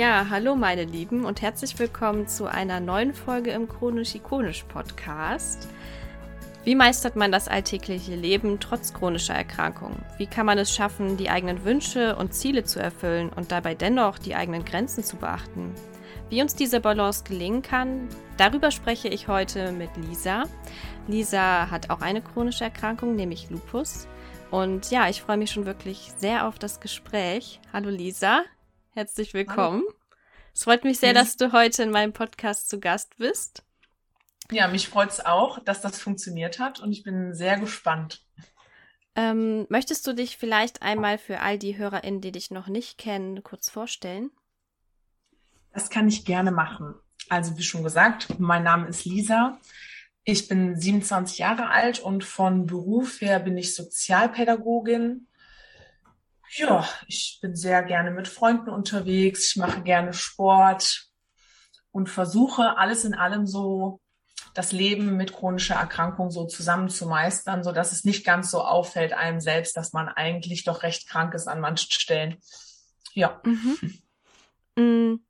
Ja, hallo meine Lieben und herzlich willkommen zu einer neuen Folge im Chronisch-Ikonisch Podcast. Wie meistert man das alltägliche Leben trotz chronischer Erkrankungen? Wie kann man es schaffen, die eigenen Wünsche und Ziele zu erfüllen und dabei dennoch die eigenen Grenzen zu beachten? Wie uns diese Balance gelingen kann, darüber spreche ich heute mit Lisa. Lisa hat auch eine chronische Erkrankung, nämlich Lupus. Und ja, ich freue mich schon wirklich sehr auf das Gespräch. Hallo Lisa, herzlich willkommen. Hallo. Es freut mich sehr, dass du heute in meinem Podcast zu Gast bist. Ja, mich freut es auch, dass das funktioniert hat und ich bin sehr gespannt. Ähm, möchtest du dich vielleicht einmal für all die HörerInnen, die dich noch nicht kennen, kurz vorstellen? Das kann ich gerne machen. Also wie schon gesagt, mein Name ist Lisa. Ich bin 27 Jahre alt und von Beruf her bin ich Sozialpädagogin. Ja, ich bin sehr gerne mit Freunden unterwegs. Ich mache gerne Sport und versuche alles in allem so das Leben mit chronischer Erkrankung so zusammen zu meistern, so dass es nicht ganz so auffällt einem selbst, dass man eigentlich doch recht krank ist an manchen Stellen. Ja. Mhm. Mm.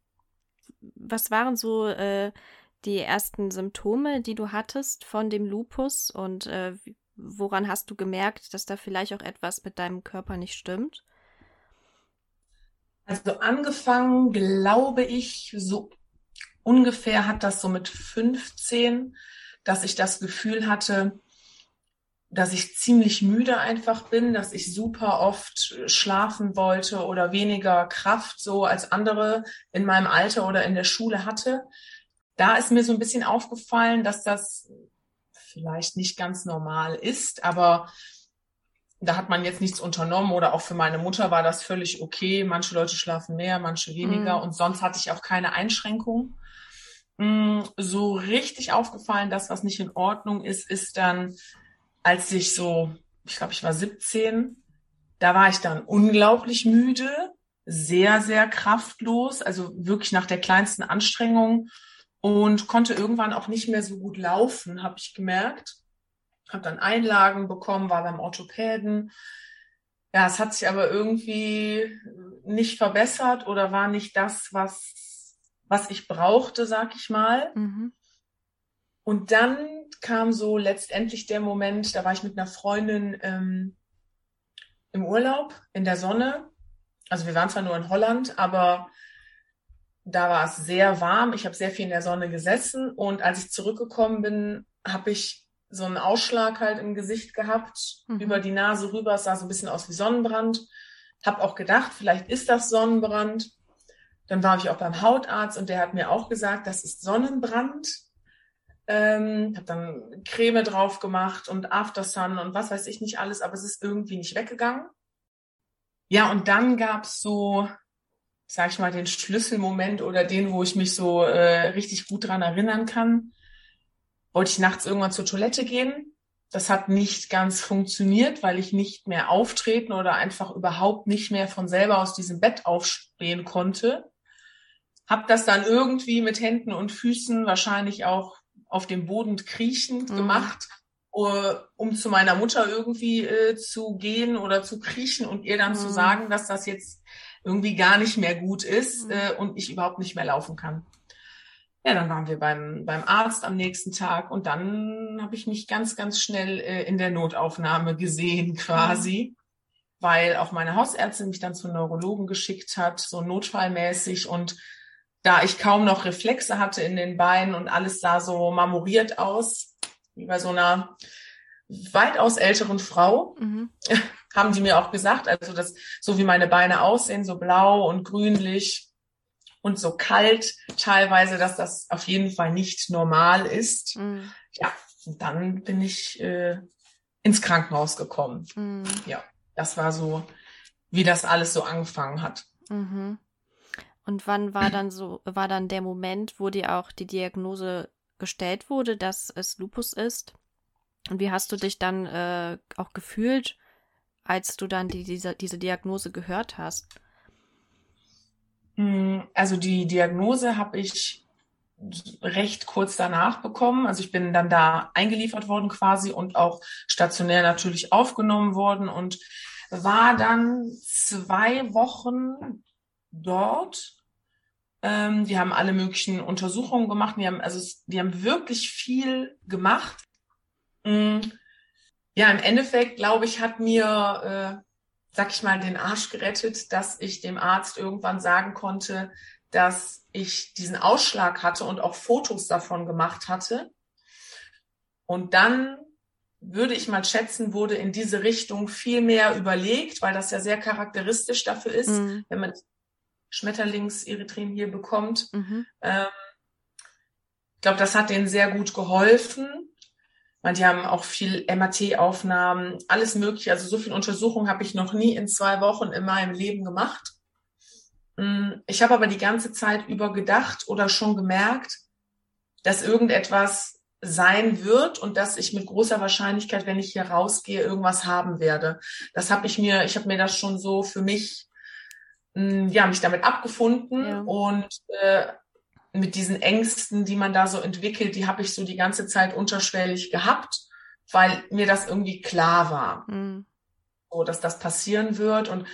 Was waren so äh, die ersten Symptome, die du hattest von dem Lupus und äh, woran hast du gemerkt, dass da vielleicht auch etwas mit deinem Körper nicht stimmt? Also angefangen, glaube ich, so ungefähr hat das so mit 15, dass ich das Gefühl hatte, dass ich ziemlich müde einfach bin, dass ich super oft schlafen wollte oder weniger Kraft so als andere in meinem Alter oder in der Schule hatte. Da ist mir so ein bisschen aufgefallen, dass das vielleicht nicht ganz normal ist, aber da hat man jetzt nichts unternommen oder auch für meine Mutter war das völlig okay. Manche Leute schlafen mehr, manche weniger mhm. und sonst hatte ich auch keine Einschränkungen. Mm, so richtig aufgefallen, dass was nicht in Ordnung ist, ist dann, als ich so, ich glaube, ich war 17, da war ich dann unglaublich müde, sehr, sehr kraftlos, also wirklich nach der kleinsten Anstrengung und konnte irgendwann auch nicht mehr so gut laufen, habe ich gemerkt. Habe dann Einlagen bekommen, war beim Orthopäden. Ja, es hat sich aber irgendwie nicht verbessert oder war nicht das, was was ich brauchte, sag ich mal. Mhm. Und dann kam so letztendlich der Moment, da war ich mit einer Freundin ähm, im Urlaub in der Sonne. Also wir waren zwar nur in Holland, aber da war es sehr warm. Ich habe sehr viel in der Sonne gesessen und als ich zurückgekommen bin, habe ich so einen Ausschlag halt im Gesicht gehabt, mhm. über die Nase rüber. Es sah so ein bisschen aus wie Sonnenbrand. Hab auch gedacht, vielleicht ist das Sonnenbrand. Dann war ich auch beim Hautarzt und der hat mir auch gesagt, das ist Sonnenbrand. Ähm, habe dann Creme drauf gemacht und Aftersun und was weiß ich nicht alles, aber es ist irgendwie nicht weggegangen. Ja, und dann gab's so, sag ich mal, den Schlüsselmoment oder den, wo ich mich so äh, richtig gut dran erinnern kann. Wollte ich nachts irgendwann zur Toilette gehen. Das hat nicht ganz funktioniert, weil ich nicht mehr auftreten oder einfach überhaupt nicht mehr von selber aus diesem Bett aufstehen konnte habe das dann irgendwie mit Händen und Füßen wahrscheinlich auch auf dem Boden kriechend mhm. gemacht, um zu meiner Mutter irgendwie äh, zu gehen oder zu kriechen und ihr dann mhm. zu sagen, dass das jetzt irgendwie gar nicht mehr gut ist mhm. äh, und ich überhaupt nicht mehr laufen kann. Ja, dann waren wir beim, beim Arzt am nächsten Tag und dann habe ich mich ganz, ganz schnell äh, in der Notaufnahme gesehen quasi, mhm. weil auch meine Hausärztin mich dann zum Neurologen geschickt hat, so notfallmäßig und da ich kaum noch Reflexe hatte in den Beinen und alles sah so marmoriert aus, wie bei so einer weitaus älteren Frau, mhm. haben die mir auch gesagt, also das, so wie meine Beine aussehen, so blau und grünlich und so kalt teilweise, dass das auf jeden Fall nicht normal ist. Mhm. Ja, und dann bin ich äh, ins Krankenhaus gekommen. Mhm. Ja, das war so, wie das alles so angefangen hat. Mhm. Und wann war dann so, war dann der Moment, wo dir auch die Diagnose gestellt wurde, dass es Lupus ist? Und wie hast du dich dann äh, auch gefühlt, als du dann die, diese, diese Diagnose gehört hast? Hm, also die Diagnose habe ich recht kurz danach bekommen. Also ich bin dann da eingeliefert worden quasi und auch stationär natürlich aufgenommen worden und war dann zwei Wochen dort Ähm, die haben alle möglichen Untersuchungen gemacht. Die haben, also, die haben wirklich viel gemacht. Mm. Ja, im Endeffekt, glaube ich, hat mir, äh, sag ich mal, den Arsch gerettet, dass ich dem Arzt irgendwann sagen konnte, dass ich diesen Ausschlag hatte und auch Fotos davon gemacht hatte. Und dann würde ich mal schätzen, wurde in diese Richtung viel mehr überlegt, weil das ja sehr charakteristisch dafür ist, mhm. wenn man Schmetterlingserythrem hier bekommt. Mhm. Ähm, ich glaube, das hat denen sehr gut geholfen. Die haben auch viel MAT-Aufnahmen, alles mögliche. Also so viel Untersuchung habe ich noch nie in zwei Wochen in meinem Leben gemacht. Mm, ich habe aber die ganze Zeit über gedacht oder schon gemerkt, dass irgendetwas sein wird und dass ich mit großer Wahrscheinlichkeit, wenn ich hier rausgehe, irgendwas haben werde. Das habe ich mir, ich habe mir das schon so für mich hm, ja, mich damit abgefunden ja. und äh, mit diesen Ängsten, die man da so entwickelt, die habe ich so die ganze Zeit unterschwellig gehabt, weil mir das irgendwie klar war, mhm. so dass das passieren wird und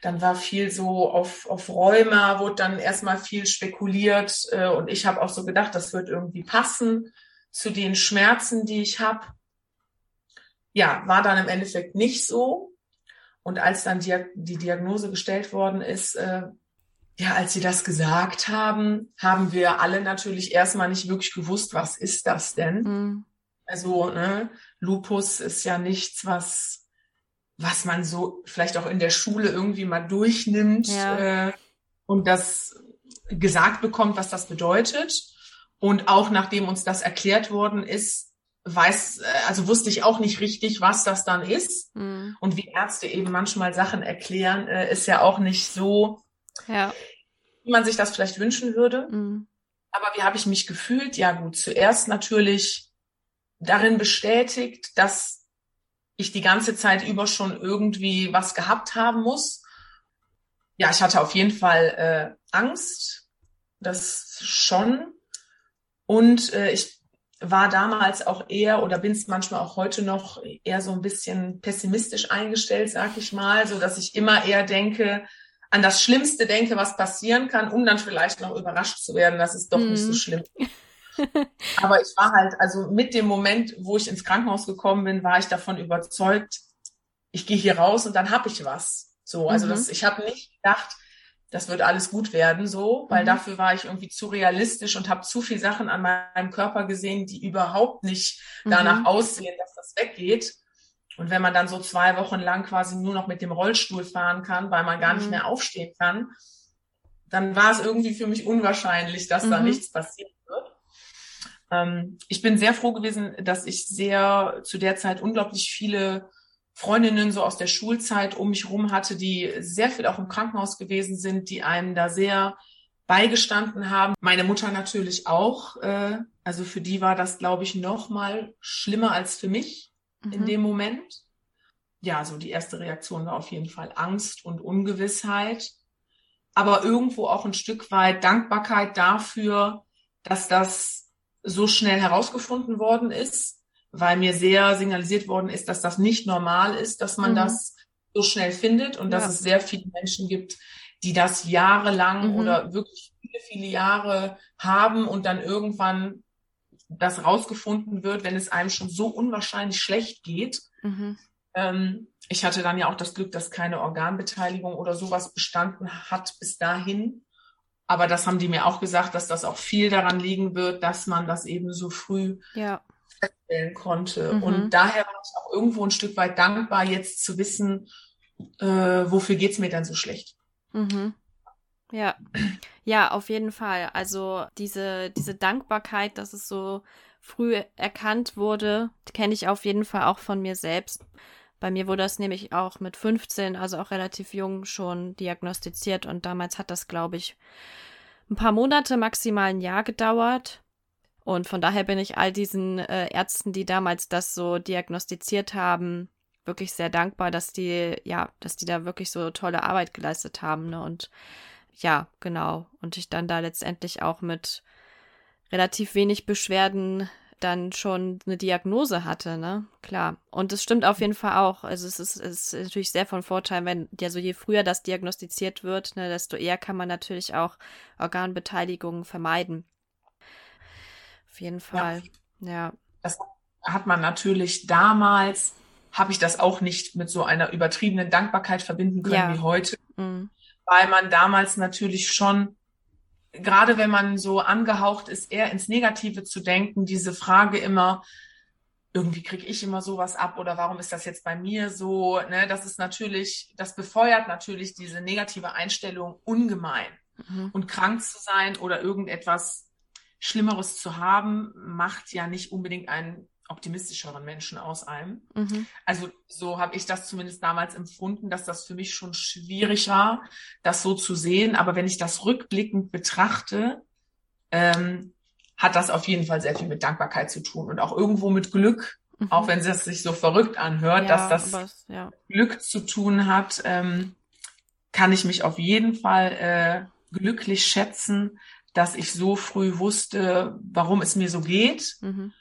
dann war viel so auf, auf Rheuma, wurde dann erstmal viel spekuliert äh, und ich habe auch so gedacht, das wird irgendwie passen zu den Schmerzen, die ich habe. Ja, war dann im Endeffekt nicht so. Und als dann die, die Diagnose gestellt worden ist, äh, ja, als sie das gesagt haben, haben wir alle natürlich erstmal nicht wirklich gewusst, was ist das denn? Mhm. Also, ne, Lupus ist ja nichts, was, was man so vielleicht auch in der Schule irgendwie mal durchnimmt ja. äh, und das gesagt bekommt, was das bedeutet. Und auch nachdem uns das erklärt worden ist, weiß, äh, also wusste ich auch nicht richtig, was das dann ist. Mhm. Und wie Ärzte eben manchmal Sachen erklären, äh, ist ja auch nicht so, ja. wie man sich das vielleicht wünschen würde. Mhm. Aber wie habe ich mich gefühlt? Ja gut, zuerst natürlich darin bestätigt, dass ich die ganze Zeit über schon irgendwie was gehabt haben muss. Ja, ich hatte auf jeden Fall äh, Angst, das schon. Und äh, ich war damals auch eher oder bin es manchmal auch heute noch eher so ein bisschen pessimistisch eingestellt, sag ich mal, so dass ich immer eher denke, an das Schlimmste denke, was passieren kann, um dann vielleicht noch überrascht zu werden, dass es doch mm. nicht so mhm. schlimm ist. Aber ich war halt, also mit dem Moment, wo ich ins Krankenhaus gekommen bin, war ich davon überzeugt, ich gehe hier raus und dann hab ich was. So, also mhm. das, ich habe nicht gedacht, das wird alles gut werden, so, weil mhm. dafür war ich irgendwie zu realistisch und habe zu viel Sachen an meinem Körper gesehen, die überhaupt nicht danach mhm. aussehen, dass das weggeht. Und wenn man dann so zwei Wochen lang quasi nur noch mit dem Rollstuhl fahren kann, weil man gar mhm. nicht mehr aufstehen kann, dann war es irgendwie für mich unwahrscheinlich, dass da mhm. nichts passieren wird. Ähm, ich bin sehr froh gewesen, dass ich sehr zu der Zeit unglaublich viele Freundinnen so aus der Schulzeit um mich rum hatte, die sehr viel auch im Krankenhaus gewesen sind, die einem da sehr beigestanden haben. Meine Mutter natürlich auch. Äh, also für die war das, glaube ich, noch mal schlimmer als für mich mhm. in dem Moment. Ja, so die erste Reaktion war auf jeden Fall Angst und Ungewissheit, aber irgendwo auch ein Stück weit Dankbarkeit dafür, dass das so schnell herausgefunden worden ist weil mir sehr signalisiert worden ist, dass das nicht normal ist, dass man mhm. das so schnell findet und ja. dass es sehr viele Menschen gibt, die das jahrelang mhm. oder wirklich viele, viele Jahre haben und dann irgendwann das rausgefunden wird, wenn es einem schon so unwahrscheinlich schlecht geht. Mhm. Ähm, ich hatte dann ja auch das Glück, dass keine Organbeteiligung oder sowas bestanden hat bis dahin. Aber das haben die mir auch gesagt, dass das auch viel daran liegen wird, dass man das eben so früh ja feststellen konnte. Mhm. Und daher war ich auch irgendwo ein Stück weit dankbar, jetzt zu wissen, äh, wofür geht's mir denn so schlecht. Mhm. Ja, ja, auf jeden Fall. Also diese, diese Dankbarkeit, dass es so früh erkannt wurde, kenne ich auf jeden Fall auch von mir selbst. Bei mir wurde das nämlich auch mit 15, also auch relativ jung, schon diagnostiziert und damals hat das, glaube ich, ein paar Monate, maximal ein Jahr gedauert. Und von daher bin ich all diesen äh, Ärzten, die damals das so diagnostiziert haben, wirklich sehr dankbar, dass die, ja, dass die da wirklich so tolle Arbeit geleistet haben. Ne? Und ja, genau. Und ich dann da letztendlich auch mit relativ wenig Beschwerden dann schon eine Diagnose hatte, ne? Klar. Und es stimmt auf jeden Fall auch. Also es ist, es ist natürlich sehr von Vorteil, wenn, ja, so je früher das diagnostiziert wird, ne, desto eher kann man natürlich auch Organbeteiligungen vermeiden. Auf jeden Fall. Ja. ja. Das hat man natürlich damals, habe ich das auch nicht mit so einer übertriebenen Dankbarkeit verbinden können ja. wie heute. Mhm. Weil man damals natürlich schon gerade wenn man so angehaucht ist, eher ins Negative zu denken, diese Frage immer, irgendwie kriege ich immer sowas ab oder warum ist das jetzt bei mir so? Ne, das ist natürlich, das befeuert natürlich diese negative Einstellung ungemein. Mhm. Und krank zu sein oder irgendetwas Schlimmeres zu haben, macht ja nicht unbedingt einen optimistischeren Menschen aus einem. Mhm. Also so habe ich das zumindest damals empfunden, dass das für mich schon schwierig war, das so zu sehen. Aber wenn ich das rückblickend betrachte, ähm, hat das auf jeden Fall sehr viel mit Dankbarkeit zu tun und auch irgendwo mit Glück, mhm. auch wenn es sich so verrückt anhört, ja, dass das ja. Glück zu tun hat, ähm, kann ich mich auf jeden Fall äh, glücklich schätzen, dass ich so früh wusste, warum es mir so geht. Mhm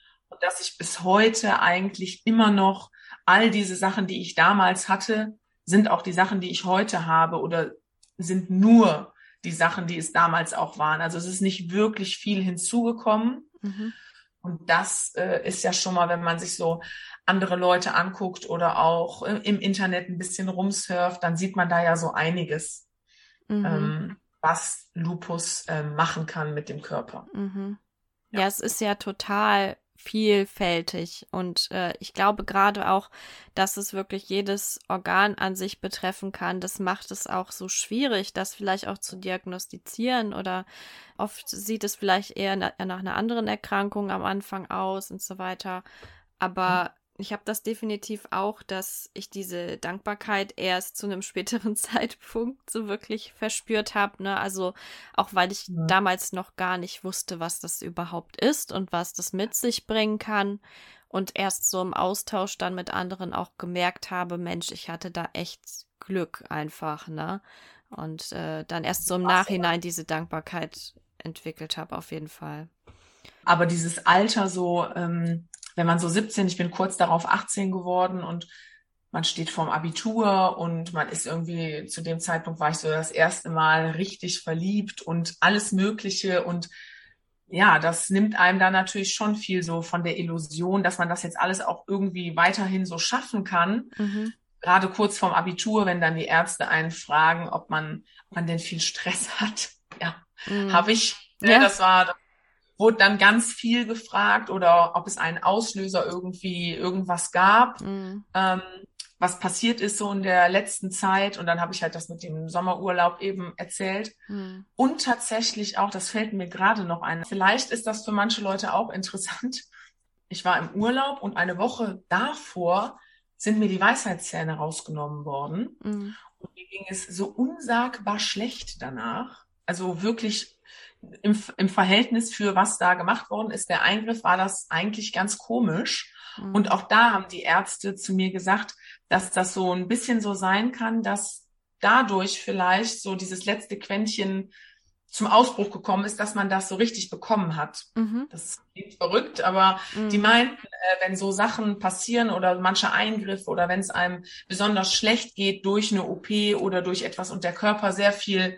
dass ich bis heute eigentlich immer noch all diese Sachen, die ich damals hatte, sind auch die Sachen, die ich heute habe oder sind nur die Sachen, die es damals auch waren. Also es ist nicht wirklich viel hinzugekommen. Mhm. Und das äh, ist ja schon mal, wenn man sich so andere Leute anguckt oder auch im Internet ein bisschen rumsurft, dann sieht man da ja so einiges, mhm. ähm, was Lupus äh, machen kann mit dem Körper. Mhm. Ja. ja, es ist ja total vielfältig. Und äh, ich glaube gerade auch, dass es wirklich jedes Organ an sich betreffen kann. Das macht es auch so schwierig, das vielleicht auch zu diagnostizieren. Oder oft sieht es vielleicht eher nach einer anderen Erkrankung am Anfang aus und so weiter. Aber mhm ich habe das definitiv auch, dass ich diese Dankbarkeit erst zu einem späteren Zeitpunkt so wirklich verspürt habe. Ne? Also auch weil ich ja. damals noch gar nicht wusste, was das überhaupt ist und was das mit sich bringen kann. Und erst so im Austausch dann mit anderen auch gemerkt habe, Mensch, ich hatte da echt Glück einfach, ne? Und äh, dann erst so im Nachhinein diese Dankbarkeit entwickelt habe, auf jeden Fall. Aber dieses Alter so, ähm, wenn man so 17, ich bin kurz darauf 18 geworden und man steht vorm Abitur und man ist irgendwie, zu dem Zeitpunkt war ich so das erste Mal richtig verliebt und alles Mögliche und ja, das nimmt einem dann natürlich schon viel so von der Illusion, dass man das jetzt alles auch irgendwie weiterhin so schaffen kann. Mhm. Gerade kurz vorm Abitur, wenn dann die Ärzte einen fragen, ob man, ob man denn viel Stress hat. Ja, mhm. habe ich. Ne, ja. Das war, wurde dann ganz viel gefragt oder ob es einen Auslöser irgendwie irgendwas gab, mhm. ähm, was passiert ist so in der letzten Zeit. Und dann habe ich halt das mit dem Sommerurlaub eben erzählt. Mhm. Und tatsächlich auch, das fällt mir gerade noch ein, vielleicht ist das für manche Leute auch interessant. Ich war im Urlaub und eine Woche davor sind mir die Weisheitszähne rausgenommen worden. Mhm. Und mir ging es so unsagbar schlecht danach. Also wirklich im, im Verhältnis für was da gemacht worden ist, der Eingriff, war das eigentlich ganz komisch. Mhm. Und auch da haben die Ärzte zu mir gesagt, dass das so ein bisschen so sein kann, dass dadurch vielleicht so dieses letzte Quäntchen zum Ausbruch gekommen ist, dass man das so richtig bekommen hat. Mhm. Das klingt verrückt, aber mhm. die meinten, äh, wenn so Sachen passieren oder manche Eingriffe oder wenn es einem besonders schlecht geht durch eine OP oder durch etwas und der Körper sehr viel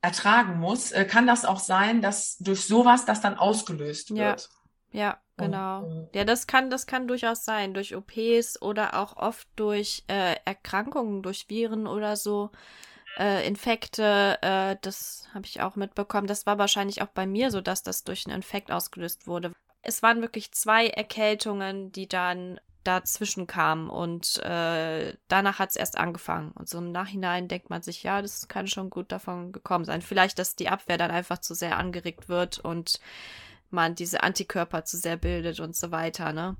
ertragen muss, äh, kann das auch sein, dass durch sowas das dann ausgelöst wird. Ja, ja genau. Und, äh, ja, das kann, das kann durchaus sein, durch OPs oder auch oft durch äh, Erkrankungen, durch Viren oder so. Äh, Infekte, äh, das habe ich auch mitbekommen. Das war wahrscheinlich auch bei mir so, dass das durch einen Infekt ausgelöst wurde. Es waren wirklich zwei Erkältungen, die dann dazwischen kam und äh, danach hat es erst angefangen. Und so im Nachhinein denkt man sich, ja, das kann schon gut davon gekommen sein. Vielleicht, dass die Abwehr dann einfach zu sehr angeregt wird und man diese Antikörper zu sehr bildet und so weiter, ne?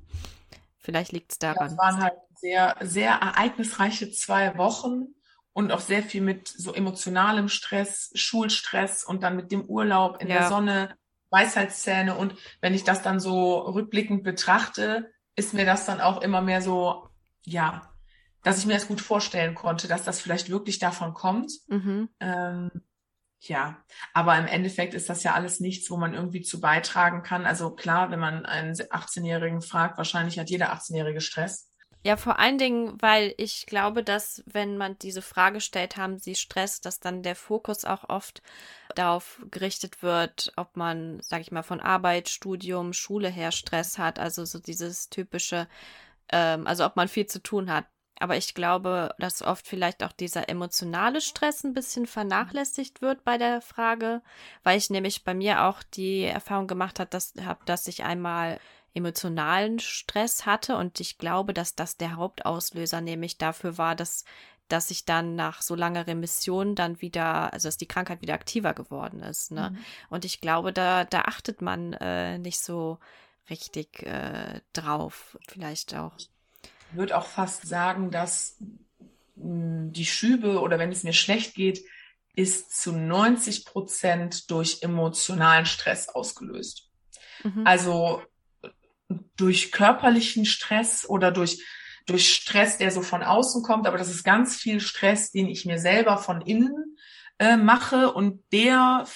Vielleicht liegt es daran. Das waren halt sehr, sehr ereignisreiche zwei Wochen und auch sehr viel mit so emotionalem Stress, Schulstress und dann mit dem Urlaub in ja. der Sonne, Weisheitszähne. Und wenn ich das dann so rückblickend betrachte, ist mir das dann auch immer mehr so, ja, dass ich mir das gut vorstellen konnte, dass das vielleicht wirklich davon kommt. Mhm. Ähm, Ja, aber im Endeffekt ist das ja alles nichts, wo man irgendwie zu beitragen kann. Also klar, wenn man einen 18-Jährigen fragt, wahrscheinlich hat jeder 18-Jährige Stress. Ja, vor allen Dingen, weil ich glaube, dass wenn man diese Frage stellt, haben sie Stress, dass dann der Fokus auch oft darauf gerichtet wird, ob man, sag ich mal, von Arbeit, Studium, Schule her Stress hat. Also so dieses typische, ähm, also ob man viel zu tun hat. Aber ich glaube, dass oft vielleicht auch dieser emotionale Stress ein bisschen vernachlässigt wird bei der Frage, weil ich nämlich bei mir auch die Erfahrung gemacht habe, dass, hab, dass ich einmal emotionalen Stress hatte und ich glaube, dass das der Hauptauslöser nämlich dafür war, dass dass ich dann nach so langer Remission dann wieder, also dass die Krankheit wieder aktiver geworden ist. Ne? Mhm. Und ich glaube, da, da achtet man äh, nicht so richtig äh, drauf, vielleicht auch. Ich würde auch fast sagen, dass mh, hm, die Schübe oder wenn es mir schlecht geht, ist zu 90 Prozent durch emotionalen Stress ausgelöst. Mhm. Also durch körperlichen Stress oder durch, durch Stress, der so von außen kommt, aber das ist ganz viel Stress, den ich mir selber von innen äh, mache und der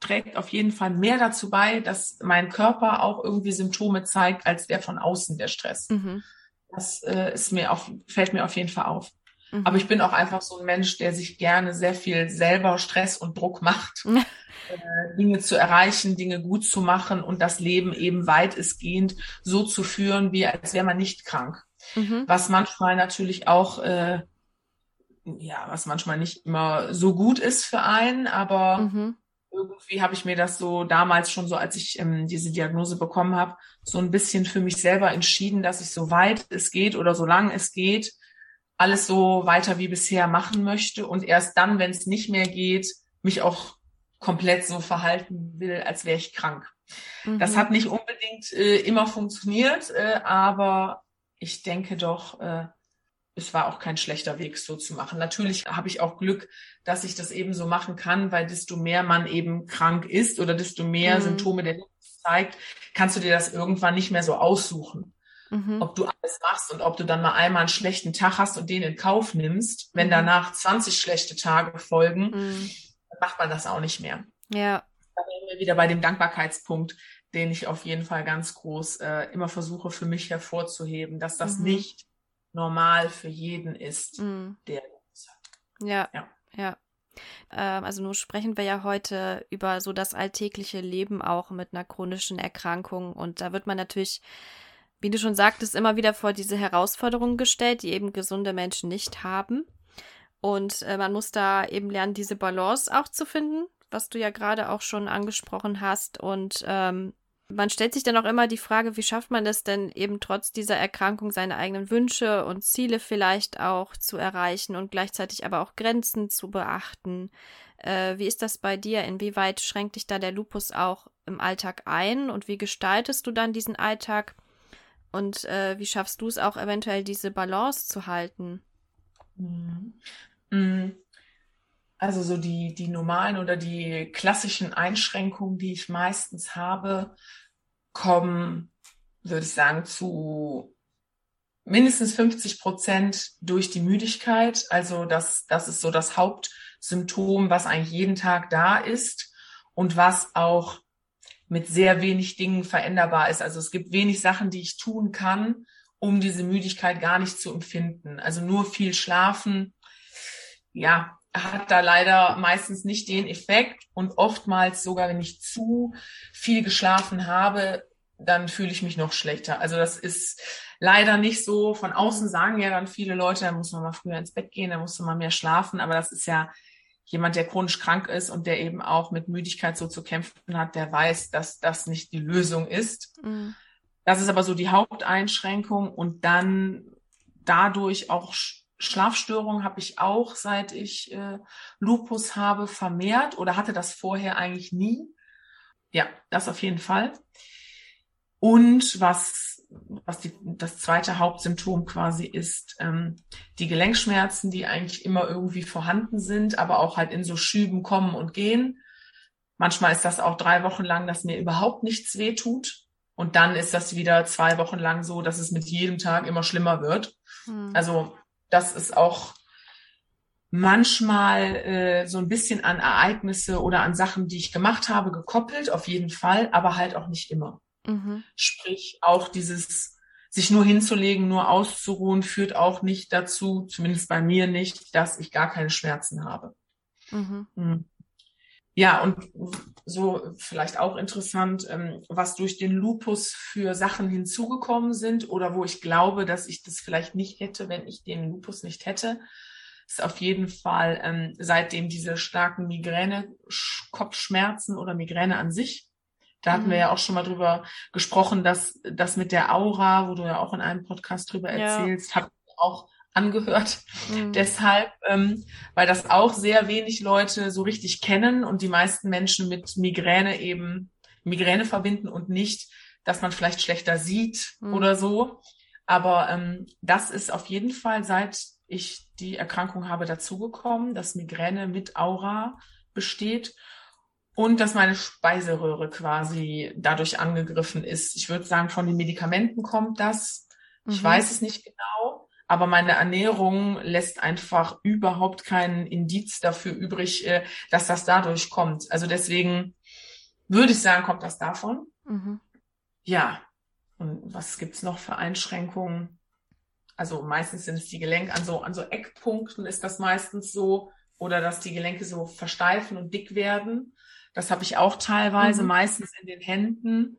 trägt auf jeden Fall mehr dazu bei, dass mein Körper auch irgendwie Symptome zeigt, als der von außen der Stress. Mhm. Das äh, ist mir auf, fällt mir auf jeden Fall auf. Mhm. Aber ich bin auch einfach so ein Mensch, der sich gerne sehr viel selber Stress und Druck macht. Äh, Dinge zu erreichen, Dinge gut zu machen und das Leben eben weitestgehend so zu führen, wie als wäre man nicht krank. Mhm. Was manchmal natürlich auch, äh, ja, was manchmal nicht immer so gut ist für einen, aber mhm. irgendwie habe ich mir das so damals schon so, als ich ähm, diese Diagnose bekommen habe, so ein bisschen für mich selber entschieden, dass ich so weit es geht oder so lang es geht, alles so weiter wie bisher machen möchte und erst dann, wenn es nicht mehr geht, mich auch komplett so verhalten will, als wäre ich krank. Mhm. Das hat nicht unbedingt äh, immer funktioniert, äh, aber ich denke doch, äh, es war auch kein schlechter Weg, so zu machen. Natürlich habe ich auch Glück, dass ich das eben so machen kann, weil desto mehr man eben krank ist oder desto mehr mhm. Symptome der zeigt, kannst du dir das irgendwann nicht mehr so aussuchen. Mhm. Ob du alles machst und ob du dann mal einmal einen schlechten Tag hast und den in Kauf nimmst, wenn mhm. danach 20 schlechte Tage folgen, mhm macht man das auch nicht mehr. Ja. Da wären wir wieder bei dem Dankbarkeitspunkt, den ich auf jeden Fall ganz groß äh, immer versuche für mich hervorzuheben, dass das mhm. nicht normal für jeden ist, mhm. der das hat. Ja, ja. ja. Ähm, also nun sprechen wir ja heute über so das alltägliche Leben auch mit einer chronischen Erkrankung und da wird man natürlich wie du schon sagtest, immer wieder vor diese Herausforderungen gestellt, die eben gesunde Menschen nicht haben. Und äh, man muss da eben lernen, diese Balance auch zu finden, was du ja gerade auch schon angesprochen hast. Und ähm, man stellt sich dann auch immer die Frage, wie schafft man es denn eben trotz dieser Erkrankung seine eigenen Wünsche und Ziele vielleicht auch zu erreichen und gleichzeitig aber auch Grenzen zu beachten. Äh, wie ist das bei dir? Inwieweit schränkt dich da der Lupus auch im Alltag ein und wie gestaltest du dann diesen Alltag? Und äh, wie schaffst du es auch eventuell, diese Balance zu halten? Mhm. Mm. Also so die, die normalen oder die klassischen Einschränkungen, die ich meistens habe, kommen, würde ich sagen, zu mindestens 50 Prozent durch die Müdigkeit. Also das, das ist so das Hauptsymptom, was eigentlich jeden Tag da ist und was auch mit sehr wenig Dingen veränderbar ist. Also es gibt wenig Sachen, die ich tun kann, um diese Müdigkeit gar nicht zu empfinden. Also nur viel schlafen, ja, hat da leider meistens nicht den Effekt und oftmals sogar, wenn ich zu viel geschlafen habe, dann fühle ich mich noch schlechter. Also das ist leider nicht so. Von außen sagen ja dann viele Leute, da muss man mal früher ins Bett gehen, da muss man mehr schlafen, aber das ist ja jemand, der chronisch krank ist und der eben auch mit Müdigkeit so zu kämpfen hat, der weiß, dass das nicht die Lösung ist. Mhm. Das ist aber so die Haupteinschränkung und dann dadurch auch Schlafstörungen habe ich auch, seit ich äh, Lupus habe, vermehrt oder hatte das vorher eigentlich nie. Ja, das auf jeden Fall. Und was, was die, das zweite Hauptsymptom quasi ist, ähm, die Gelenkschmerzen, die eigentlich immer irgendwie vorhanden sind, aber auch halt in so Schüben kommen und gehen. Manchmal ist das auch drei Wochen lang, dass mir überhaupt nichts weh tut. Und dann ist das wieder zwei Wochen lang so, dass es mit jedem Tag immer schlimmer wird. Hm. Also das ist auch manchmal äh, so ein bisschen an Ereignisse oder an Sachen, die ich gemacht habe, gekoppelt, auf jeden Fall, aber halt auch nicht immer. Mhm. Sprich, auch dieses sich nur hinzulegen, nur auszuruhen, führt auch nicht dazu, zumindest bei mir nicht, dass ich gar keine Schmerzen habe. Mhm. Mhm. Ja, und so vielleicht auch interessant, ähm, was durch den Lupus für Sachen hinzugekommen sind oder wo ich glaube, dass ich das vielleicht nicht hätte, wenn ich den Lupus nicht hätte, ist auf jeden Fall ähm, seitdem diese starken Migräne, Kopfschmerzen oder Migräne an sich. Da hatten mhm. wir ja auch schon mal drüber gesprochen, dass das mit der Aura, wo du ja auch in einem Podcast drüber erzählst, ja. habe auch angehört. Mhm. Deshalb, ähm, weil das auch sehr wenig Leute so richtig kennen und die meisten Menschen mit Migräne eben Migräne verbinden und nicht, dass man vielleicht schlechter sieht mhm. oder so. Aber ähm, das ist auf jeden Fall, seit ich die Erkrankung habe, dazugekommen, dass Migräne mit Aura besteht und dass meine Speiseröhre quasi dadurch angegriffen ist. Ich würde sagen, von den Medikamenten kommt das. Mhm. Ich weiß es nicht genau. Aber meine Ernährung lässt einfach überhaupt keinen Indiz dafür übrig, äh, dass das dadurch kommt. Also deswegen würde ich sagen, kommt das davon. Mhm. Ja. Und was gibt's noch für Einschränkungen? Also meistens sind es die Gelenke, an so, an so Eckpunkten ist das meistens so, oder dass die Gelenke so versteifen und dick werden. Das habe ich auch teilweise, mhm. meistens in den Händen.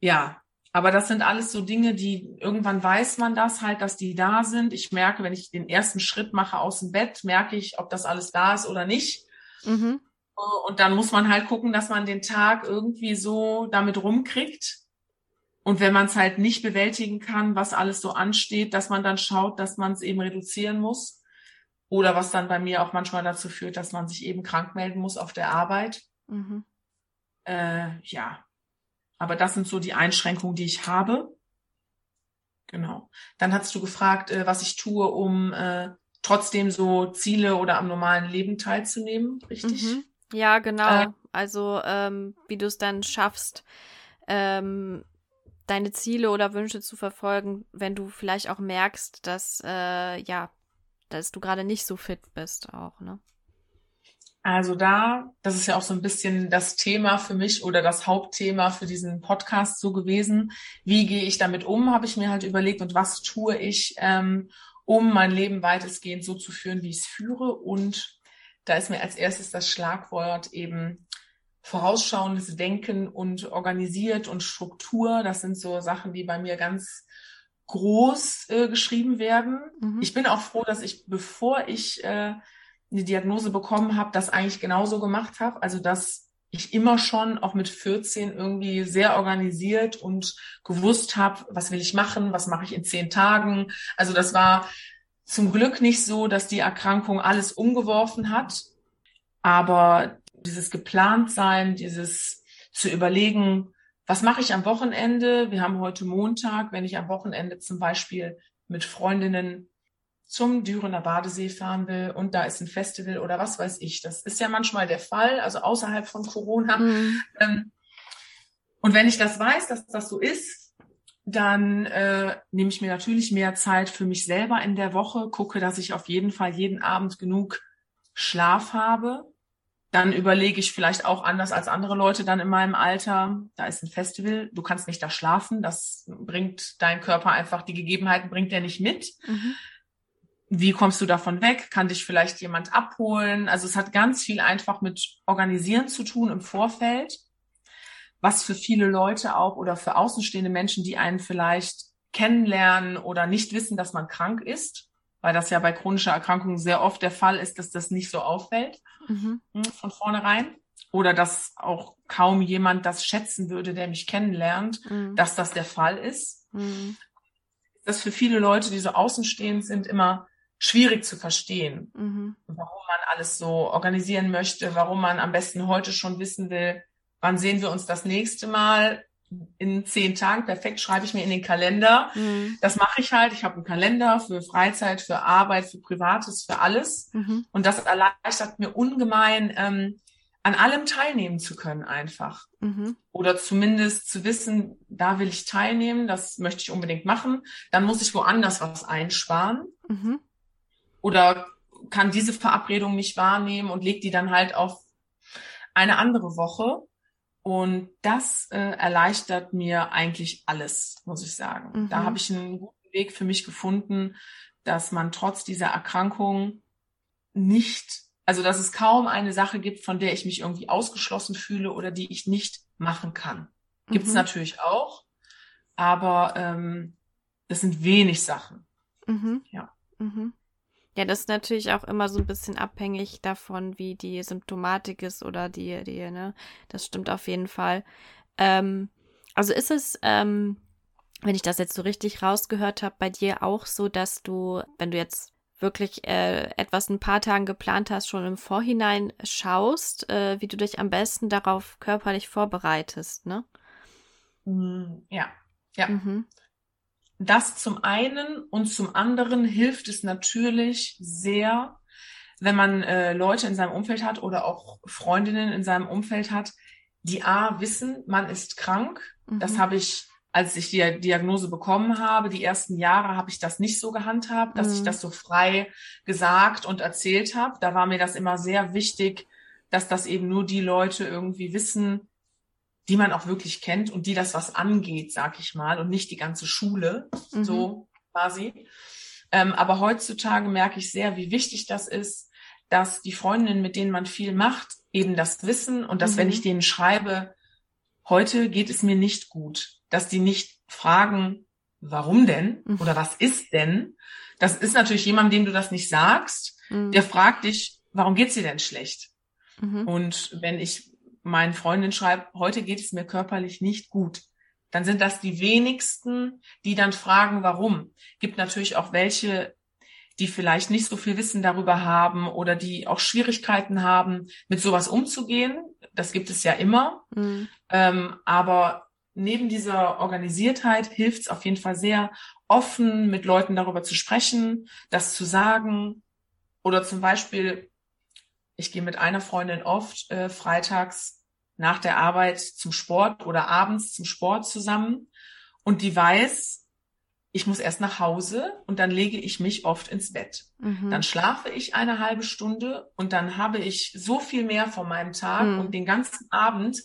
Ja, aber das sind alles so Dinge, die irgendwann weiß man das halt, dass die da sind. Ich merke, wenn ich den ersten Schritt mache aus dem Bett, merke ich, ob das alles da ist oder nicht. Mhm. Und dann muss man halt gucken, dass man den Tag irgendwie so damit rumkriegt. Und wenn man es halt nicht bewältigen kann, was alles so ansteht, dass man dann schaut, dass man es eben reduzieren muss. Oder was dann bei mir auch manchmal dazu führt, dass man sich eben krank melden muss auf der Arbeit. Mhm. Äh, ja, aber das sind so die Einschränkungen, die ich habe. Genau. Dann hast du gefragt, äh, was ich tue, um äh, trotzdem so Ziele oder am normalen Leben teilzunehmen, richtig? Mhm. Ja, genau. Äh, also ähm, wie du es dann schaffst, ähm, deine Ziele oder Wünsche zu verfolgen, wenn du vielleicht auch merkst, dass äh, ja, dass du gerade nicht so fit bist, auch, ne? Also da, das ist ja auch so ein bisschen das Thema für mich oder das Hauptthema für diesen Podcast so gewesen. Wie gehe ich damit um, habe ich mir halt überlegt und was tue ich, ähm, um mein Leben weitestgehend so zu führen, wie ich es führe. Und da ist mir als erstes das Schlagwort eben vorausschauendes Denken und organisiert und Struktur. Das sind so Sachen, die bei mir ganz groß äh, geschrieben werden. Mhm. Ich bin auch froh, dass ich, bevor ich äh, eine Diagnose bekommen habe, das eigentlich genauso gemacht habe. Also dass ich immer schon auch mit 14 irgendwie sehr organisiert und gewusst habe, was will ich machen, was mache ich in zehn Tagen. Also das war zum Glück nicht so, dass die Erkrankung alles umgeworfen hat. Aber dieses geplant sein, dieses zu überlegen, was mache ich am Wochenende? Wir haben heute Montag, wenn ich am Wochenende zum Beispiel mit Freundinnen zum Dürener Badesee fahren will und da ist ein Festival oder was weiß ich. Das ist ja manchmal der Fall, also außerhalb von Corona. Mhm. Ähm, und wenn ich das weiß, dass das so ist, dann äh, nehme ich mir natürlich mehr Zeit für mich selber in der Woche, gucke, dass ich auf jeden Fall jeden Abend genug Schlaf habe. Dann überlege ich vielleicht auch anders als andere Leute dann in meinem Alter. Da ist ein Festival, du kannst nicht da schlafen. Das bringt dein Körper einfach, die Gegebenheiten bringt er nicht mit. Mhm wie kommst du davon weg? Kann dich vielleicht jemand abholen? Also es hat ganz viel einfach mit Organisieren zu tun im Vorfeld, was für viele Leute auch oder für außenstehende Menschen, die einen vielleicht kennenlernen oder nicht wissen, dass man krank ist, weil das ja bei chronischer Erkrankung sehr oft der Fall ist, dass das nicht so auffällt mhm. Hm, von vornherein oder dass auch kaum jemand das schätzen würde, der mich kennenlernt, mhm. dass das der Fall ist. Mhm. Das für viele Leute, die so außenstehend sind, immer schwierig zu verstehen, mhm. warum man alles so organisieren möchte, warum man am besten heute schon wissen will, wann sehen wir uns das nächste Mal. In zehn Tagen, perfekt, schreibe ich mir in den Kalender. Mhm. Das mache ich halt. Ich habe einen Kalender für Freizeit, für Arbeit, für Privates, für alles. Mhm. Und das erleichtert mir ungemein, ähm, an allem teilnehmen zu können einfach. Mhm. Oder zumindest zu wissen, da will ich teilnehmen, das möchte ich unbedingt machen. Dann muss ich woanders was einsparen. Mhm oder kann diese Verabredung nicht wahrnehmen und legt die dann halt auf eine andere Woche. Und das äh, erleichtert mir eigentlich alles, muss ich sagen. Mhm. Da habe ich einen guten Weg für mich gefunden, dass man trotz dieser Erkrankung nicht, also dass es kaum eine Sache gibt, von der ich mich irgendwie ausgeschlossen fühle oder die ich nicht machen kann. Gibt es mhm. natürlich auch, aber ähm, das sind wenig Sachen. Mhm. Ja. Mhm. Ja, das ist natürlich auch immer so ein bisschen abhängig davon, wie die Symptomatik ist oder die, die, ne? Das stimmt auf jeden Fall. Ähm, also ist es, ähm, wenn ich das jetzt so richtig rausgehört habe, bei dir auch so, dass du, wenn du jetzt wirklich äh, etwas ein paar Tagen geplant hast, schon im Vorhinein schaust, äh, wie du dich am besten darauf körperlich vorbereitest, ne? Mm, ja, ja. Mhm. Das zum einen und zum anderen hilft es natürlich sehr, wenn man äh, Leute in seinem Umfeld hat oder auch Freundinnen in seinem Umfeld hat, die A wissen, man ist krank. Mhm. Das habe ich, als ich die Diagnose bekommen habe, die ersten Jahre habe ich das nicht so gehandhabt, dass mhm. ich das so frei gesagt und erzählt habe. Da war mir das immer sehr wichtig, dass das eben nur die Leute irgendwie wissen, die man auch wirklich kennt und die das was angeht, sag ich mal, und nicht die ganze Schule, mhm. so quasi. Ähm, aber heutzutage merke ich sehr, wie wichtig das ist, dass die Freundinnen, mit denen man viel macht, eben das wissen und dass, mhm. wenn ich denen schreibe, heute geht es mir nicht gut, dass die nicht fragen, warum denn mhm. oder was ist denn? Das ist natürlich jemand, dem du das nicht sagst, mhm. der fragt dich, warum geht's dir denn schlecht? Mhm. Und wenn ich meinen Freundin schreibt, heute geht es mir körperlich nicht gut, dann sind das die wenigsten, die dann fragen, warum. Gibt natürlich auch welche, die vielleicht nicht so viel Wissen darüber haben oder die auch Schwierigkeiten haben, mit sowas umzugehen. Das gibt es ja immer. Mhm. Ähm, aber neben dieser Organisiertheit hilft es auf jeden Fall sehr, offen mit Leuten darüber zu sprechen, das zu sagen. Oder zum Beispiel ich gehe mit einer Freundin oft äh, freitags nach der Arbeit zum Sport oder abends zum Sport zusammen und die weiß, ich muss erst nach Hause und dann lege ich mich oft ins Bett. Mhm. Dann schlafe ich eine halbe Stunde und dann habe ich so viel mehr von meinem Tag mhm. und den ganzen Abend,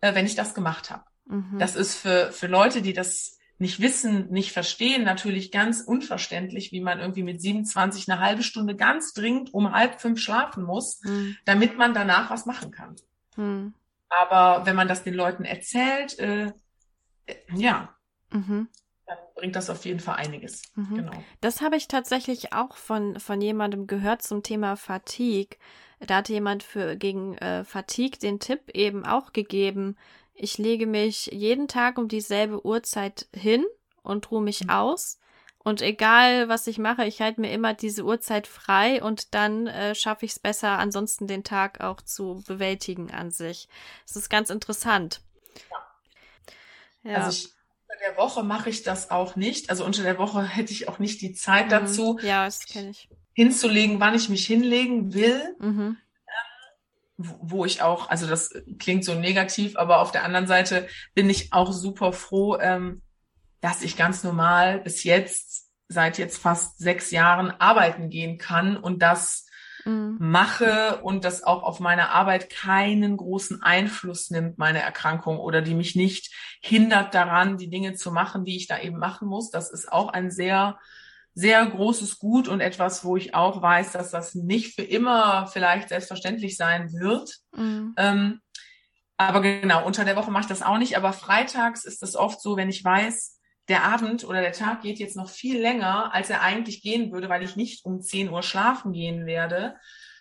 äh, wenn ich das gemacht habe. Mhm. Das ist für, für Leute, die das nicht wissen, nicht verstehen, natürlich ganz unverständlich, wie man irgendwie mit 27 eine halbe Stunde ganz dringend um halb fünf schlafen muss, mhm. damit man danach was machen kann. Mhm. Aber wenn man das den Leuten erzählt, äh, ja, mhm. dann bringt das auf jeden Fall einiges. Mhm. Genau. Das habe ich tatsächlich auch von, von jemandem gehört zum Thema Fatigue. Da hatte jemand für gegen äh, Fatigue den Tipp eben auch gegeben, ich lege mich jeden Tag um dieselbe Uhrzeit hin und ruhe mich mhm. aus. Und egal, was ich mache, ich halte mir immer diese Uhrzeit frei und dann äh, schaffe ich es besser, ansonsten den Tag auch zu bewältigen an sich. Das ist ganz interessant. Ja. ja. Also ich, unter der Woche mache ich das auch nicht. Also unter der Woche hätte ich auch nicht die Zeit mhm. dazu. Ja, das kenne ich. Hinzulegen, wann ich mich hinlegen will. Mhm wo ich auch, also das klingt so negativ, aber auf der anderen Seite bin ich auch super froh, ähm, dass ich ganz normal bis jetzt, seit jetzt fast sechs Jahren arbeiten gehen kann und das mhm. mache und das auch auf meine Arbeit keinen großen Einfluss nimmt, meine Erkrankung, oder die mich nicht hindert daran, die Dinge zu machen, die ich da eben machen muss. Das ist auch ein sehr sehr großes Gut und etwas, wo ich auch weiß, dass das nicht für immer vielleicht selbstverständlich sein wird. Mhm. Ähm, aber genau, unter der Woche mache ich das auch nicht. Aber freitags ist es oft so, wenn ich weiß, der Abend oder der Tag geht jetzt noch viel länger, als er eigentlich gehen würde, weil ich nicht um 10 Uhr schlafen gehen werde,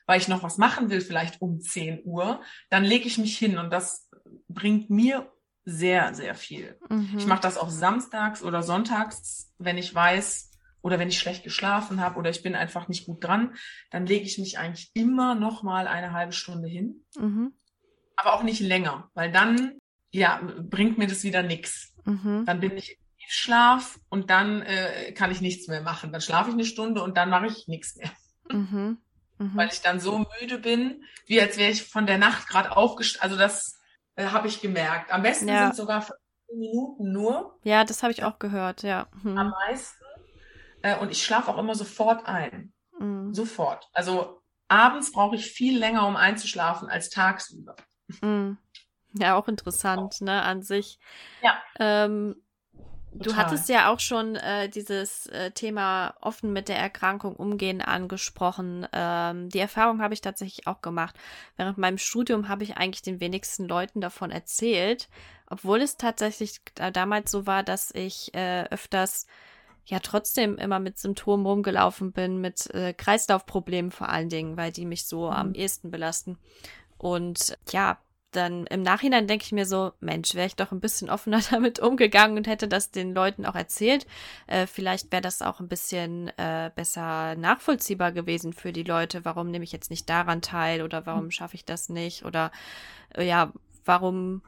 weil ich noch was machen will, vielleicht um 10 Uhr, dann lege ich mich hin und das bringt mir sehr, sehr viel. Mhm. Ich mache das auch samstags oder sonntags, wenn ich weiß, oder wenn ich schlecht geschlafen habe oder ich bin einfach nicht gut dran, dann lege ich mich eigentlich immer noch mal eine halbe Stunde hin. Mhm. Aber auch nicht länger, weil dann ja bringt mir das wieder nichts. Mhm. Dann bin ich im Schlaf und dann äh, kann ich nichts mehr machen. Dann schlafe ich eine Stunde und dann mache ich nichts mehr. Mhm. mhm. Weil ich dann so müde bin, wie als wäre ich von der Nacht gerade aufgestanden. Also das äh, habe ich gemerkt. Am besten ja. sind sogar Minuten nur. Ja, das habe ich auch gehört, ja. Hm. Am meisten äh, und ich schlafe auch immer sofort ein. Mhm. Sofort. Also abends brauche ich viel länger, um einzuschlafen, als tagsüber. Mhm. Ja, auch interessant, ne, an sich. Ja. Ähm, Du hattest ja auch schon äh, dieses äh, Thema offen mit der Erkrankung umgehen angesprochen. Ähm, die Erfahrung habe ich tatsächlich auch gemacht. Während meinem Studium habe ich eigentlich den wenigsten Leuten davon erzählt, obwohl es tatsächlich damals so war, dass ich äh, öfters ja trotzdem immer mit Symptomen rumgelaufen bin, mit äh, Kreislaufproblemen vor allen Dingen, weil die mich so mhm. am ehesten belasten. Und ja, dann im Nachhinein denke ich mir so, Mensch, wäre ich doch ein bisschen offener damit umgegangen und hätte das den Leuten auch erzählt. Äh, vielleicht wäre das auch ein bisschen äh, besser nachvollziehbar gewesen für die Leute. Warum nehme ich jetzt nicht daran teil oder warum schaffe ich das nicht? Oder äh, ja, warum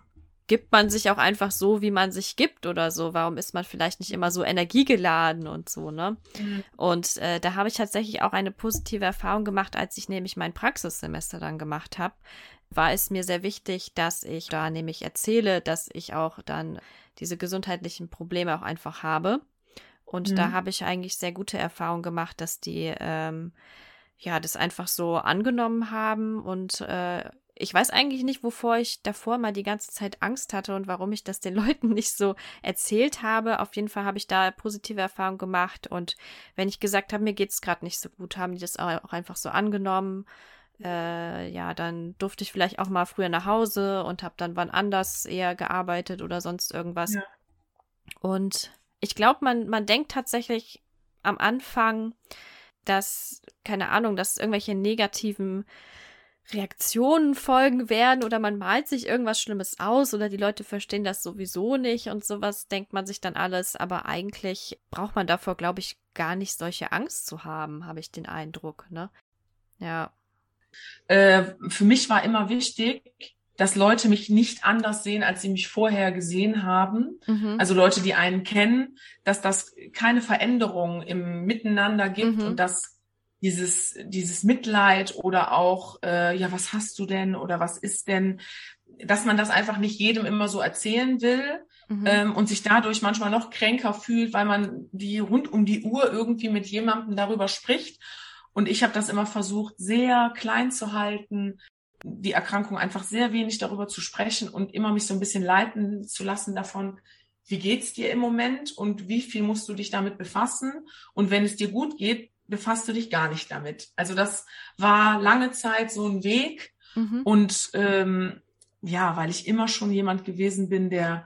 gibt man sich auch einfach so, wie man sich gibt oder so? Warum ist man vielleicht nicht immer so energiegeladen und so, ne? Mhm. Und äh, da habe ich tatsächlich auch eine positive Erfahrung gemacht, als ich nämlich mein Praxissemester dann gemacht habe war es mir sehr wichtig, dass ich da nämlich erzähle, dass ich auch dann diese gesundheitlichen Probleme auch einfach habe. Und mhm. da habe ich eigentlich sehr gute Erfahrungen gemacht, dass die ähm, ja das einfach so angenommen haben und äh, ich weiß eigentlich nicht, wovor ich davor mal die ganze Zeit Angst hatte und warum ich das den Leuten nicht so erzählt habe. Auf jeden Fall habe ich da positive Erfahrungen gemacht und wenn ich gesagt habe, mir geht es gerade nicht so gut, haben die das auch einfach so angenommen äh, ja, dann durfte ich vielleicht auch mal früher nach Hause und habe dann wann anders eher gearbeitet oder sonst irgendwas. Ja. Und ich glaube, man, man denkt tatsächlich am Anfang, dass, keine Ahnung, dass irgendwelche negativen Reaktionen folgen werden oder man malt sich irgendwas Schlimmes aus oder die Leute verstehen das sowieso nicht und sowas denkt man sich dann alles, aber eigentlich braucht man davor, glaube ich, gar nicht solche Angst zu haben, habe ich den Eindruck, ne? Ja. Äh, für mich war immer wichtig, dass Leute mich nicht anders sehen, als sie mich vorher gesehen haben. Mhm. Also Leute, die einen kennen, dass das keine Veränderung im Miteinander gibt mhm. und dass dieses, dieses Mitleid oder auch, äh, ja, was hast du denn oder was ist denn, dass man das einfach nicht jedem immer so erzählen will. Mhm. Ähm, und sich dadurch manchmal noch kränker fühlt, weil man die rund um die Uhr irgendwie mit jemandem darüber spricht und ich habe das immer versucht, sehr klein zu halten, die Erkrankung einfach sehr wenig darüber zu sprechen und immer mich so ein bisschen leiten zu lassen davon, wie geht's dir im Moment und wie viel musst du dich damit befassen? Und wenn es dir gut geht, befasst du dich gar nicht damit. Also das war lange Zeit so ein Weg. Mhm. Und ähm, ja, weil ich immer schon jemand gewesen bin, der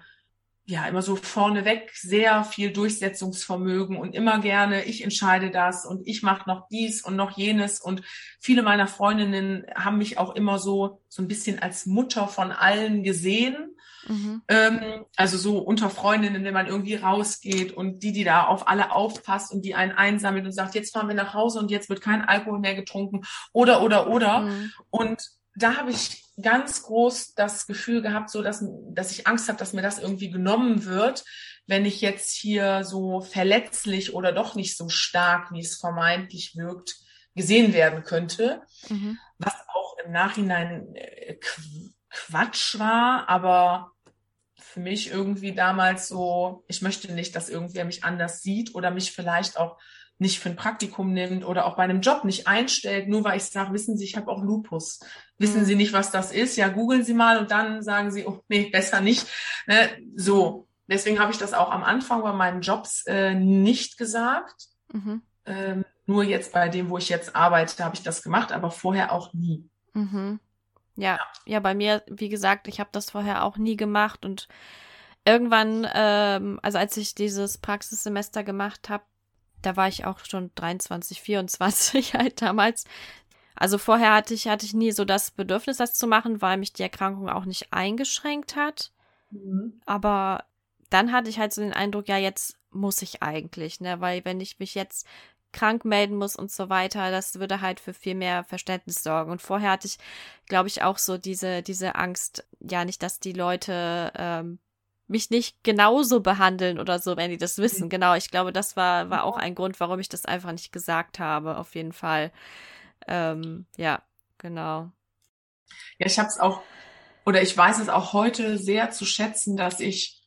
ja immer so vorneweg sehr viel Durchsetzungsvermögen und immer gerne, ich entscheide das und ich mache noch dies und noch jenes. Und viele meiner Freundinnen haben mich auch immer so, so ein bisschen als Mutter von allen gesehen. Mhm. Ähm, also so unter Freundinnen, wenn man irgendwie rausgeht und die, die da auf alle aufpasst und die einen einsammelt und sagt, jetzt fahren wir nach Hause und jetzt wird kein Alkohol mehr getrunken oder, oder, oder. Mhm. Und da habe ich ganz groß das Gefühl gehabt, so dass, dass ich Angst habe, dass mir das irgendwie genommen wird, wenn ich jetzt hier so verletzlich oder doch nicht so stark, wie es vermeintlich wirkt, gesehen werden könnte. Mhm. Was auch im Nachhinein äh, Quatsch war, aber für mich irgendwie damals so, ich möchte nicht, dass irgendwer mich anders sieht oder mich vielleicht auch nicht für ein Praktikum nimmt oder auch bei einem Job nicht einstellt, nur weil ich sage, wissen Sie, ich habe auch Lupus. Wissen Sie mhm. nicht, was das ist? Ja, googeln Sie mal und dann sagen Sie, oh nee, besser nicht. Ne? So, deswegen habe ich das auch am Anfang bei meinen Jobs äh, nicht gesagt. Mhm. Ähm, nur jetzt bei dem, wo ich jetzt arbeite, habe ich das gemacht, aber vorher auch nie. Mhm. Ja, ja, ja, bei mir, wie gesagt, ich habe das vorher auch nie gemacht und irgendwann, ähm, also als ich dieses Praxissemester gemacht habe, da war ich auch schon 23, 24 halt damals. Also vorher hatte ich, hatte ich nie so das Bedürfnis, das zu machen, weil mich die Erkrankung auch nicht eingeschränkt hat. Mhm. Aber dann hatte ich halt so den Eindruck, ja, jetzt muss ich eigentlich, ne? Weil wenn ich mich jetzt krank melden muss und so weiter, das würde halt für viel mehr Verständnis sorgen. Und vorher hatte ich, glaube ich, auch so diese, diese Angst, ja, nicht, dass die Leute ähm, mich nicht genauso behandeln oder so, wenn die das wissen. Mhm. Genau, ich glaube, das war, war auch ein Grund, warum ich das einfach nicht gesagt habe, auf jeden Fall. Ähm, ja, genau. Ja, ich habe es auch, oder ich weiß es auch heute sehr zu schätzen, dass ich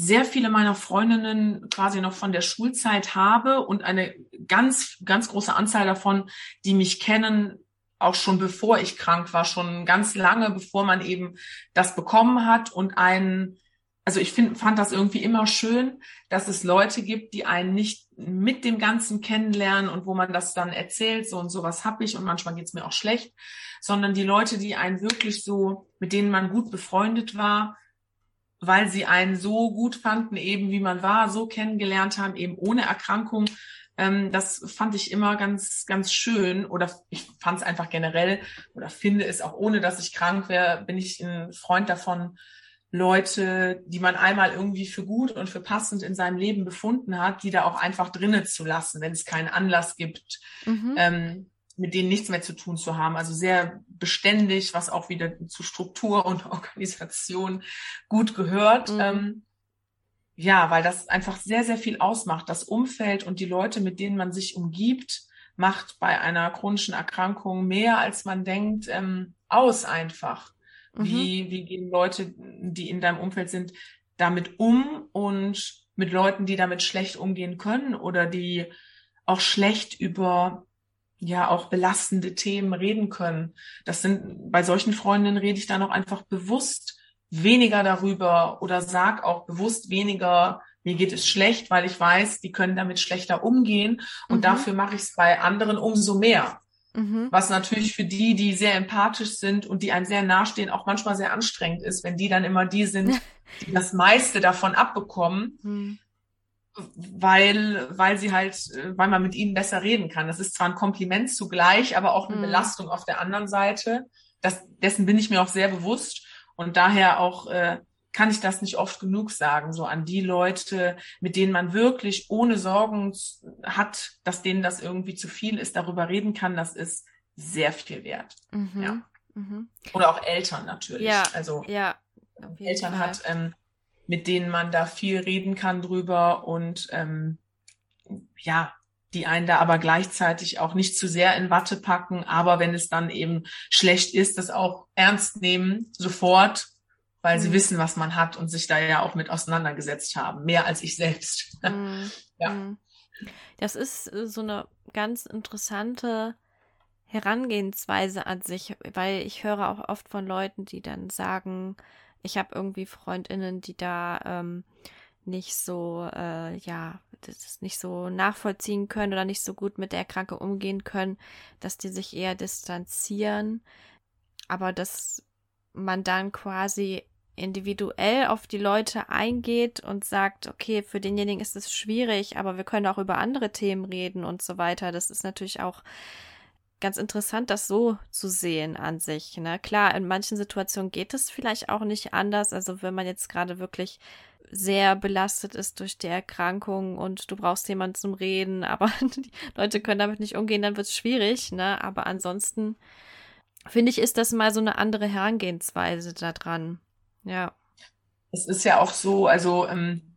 sehr viele meiner Freundinnen quasi noch von der Schulzeit habe und eine ganz, ganz große Anzahl davon, die mich kennen, auch schon bevor ich krank war, schon ganz lange, bevor man eben das bekommen hat und einen, also ich find, fand das irgendwie immer schön, dass es Leute gibt, die einen nicht mit dem Ganzen kennenlernen und wo man das dann erzählt, so und sowas hab ich und manchmal geht's mir auch schlecht, sondern die Leute, die einen wirklich so, mit denen man gut befreundet war, weil sie einen so gut fanden, eben wie man war, so kennengelernt haben, eben ohne Erkrankung. Ähm, das fand ich immer ganz, ganz schön. Oder ich fand es einfach generell oder finde es auch ohne, dass ich krank wäre, bin ich ein Freund davon, Leute, die man einmal irgendwie für gut und für passend in seinem Leben befunden hat, die da auch einfach drinnen zu lassen, wenn es keinen Anlass gibt. Mhm. Ähm, mit denen nichts mehr zu tun zu haben. Also sehr beständig, was auch wieder zu Struktur und Organisation gut gehört. Mhm. Ähm, ja, weil das einfach sehr, sehr viel ausmacht. Das Umfeld und die Leute, mit denen man sich umgibt, macht bei einer chronischen Erkrankung mehr, als man denkt, ähm, aus einfach. Mhm. Wie, wie gehen Leute, die in deinem Umfeld sind, damit um und mit Leuten, die damit schlecht umgehen können oder die auch schlecht über ja auch belastende Themen reden können. Das sind bei solchen Freundinnen rede ich dann auch einfach bewusst weniger darüber oder sag auch bewusst weniger, mir geht es schlecht, weil ich weiß, die können damit schlechter umgehen und mhm. dafür mache ich es bei anderen umso mehr. Mhm. Was natürlich für die, die sehr empathisch sind und die einem sehr nahestehen, auch manchmal sehr anstrengend ist, wenn die dann immer die sind, die das meiste davon abbekommen. Mhm weil, weil sie halt, weil man mit ihnen besser reden kann. Das ist zwar ein Kompliment zugleich, aber auch eine mhm. Belastung auf der anderen Seite. Das, dessen bin ich mir auch sehr bewusst und daher auch äh, kann ich das nicht oft genug sagen, so an die Leute, mit denen man wirklich ohne Sorgen hat, dass denen das irgendwie zu viel ist, darüber reden kann, das ist sehr viel wert. Mhm. Ja. Mhm. Oder auch Eltern natürlich. Ja, also ja, Eltern Fall. hat ähm, mit denen man da viel reden kann drüber und ähm, ja, die einen da aber gleichzeitig auch nicht zu sehr in Watte packen, aber wenn es dann eben schlecht ist, das auch ernst nehmen, sofort, weil mhm. sie wissen, was man hat und sich da ja auch mit auseinandergesetzt haben, mehr als ich selbst. Mhm. ja. Mhm. Das ist äh, so eine ganz interessante Herangehensweise an sich, weil ich höre auch oft von Leuten, die dann sagen, ich habe irgendwie Freundinnen, die da ähm, nicht so, äh, ja, das nicht so nachvollziehen können oder nicht so gut mit der Kranke umgehen können, dass die sich eher distanzieren, aber dass man dann quasi individuell auf die Leute eingeht und sagt, okay, für denjenigen ist es schwierig, aber wir können auch über andere Themen reden und so weiter. Das ist natürlich auch ganz interessant, das so zu sehen an sich. Ne? Klar, in manchen Situationen geht es vielleicht auch nicht anders. Also wenn man jetzt gerade wirklich sehr belastet ist durch die Erkrankung und du brauchst jemanden zum Reden, aber die Leute können damit nicht umgehen, dann wird es schwierig. Ne? Aber ansonsten finde ich, ist das mal so eine andere Herangehensweise da dran. Ja. Es ist ja auch so, also ähm,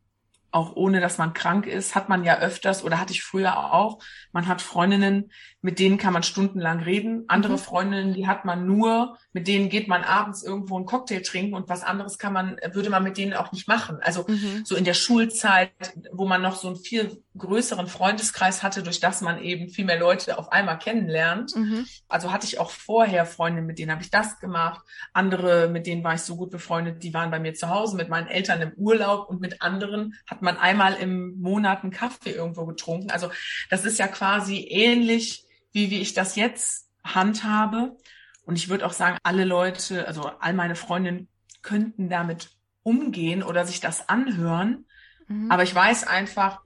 auch ohne dass man krank ist, hat man ja öfters oder hatte ich früher auch. Man hat Freundinnen, mit denen kann man stundenlang reden. Andere mhm. Freundinnen, die hat man nur, mit denen geht man abends irgendwo einen Cocktail trinken und was anderes kann man, würde man mit denen auch nicht machen. Also mhm. so in der Schulzeit, wo man noch so einen viel größeren Freundeskreis hatte, durch das man eben viel mehr Leute auf einmal kennenlernt. Mhm. Also hatte ich auch vorher Freundinnen, mit denen habe ich das gemacht. Andere, mit denen war ich so gut befreundet, die waren bei mir zu Hause, mit meinen Eltern im Urlaub und mit anderen hat man einmal im Monat einen Kaffee irgendwo getrunken. Also das ist ja quasi ähnlich wie, wie ich das jetzt handhabe. Und ich würde auch sagen, alle Leute, also all meine Freundinnen könnten damit umgehen oder sich das anhören. Mhm. Aber ich weiß einfach,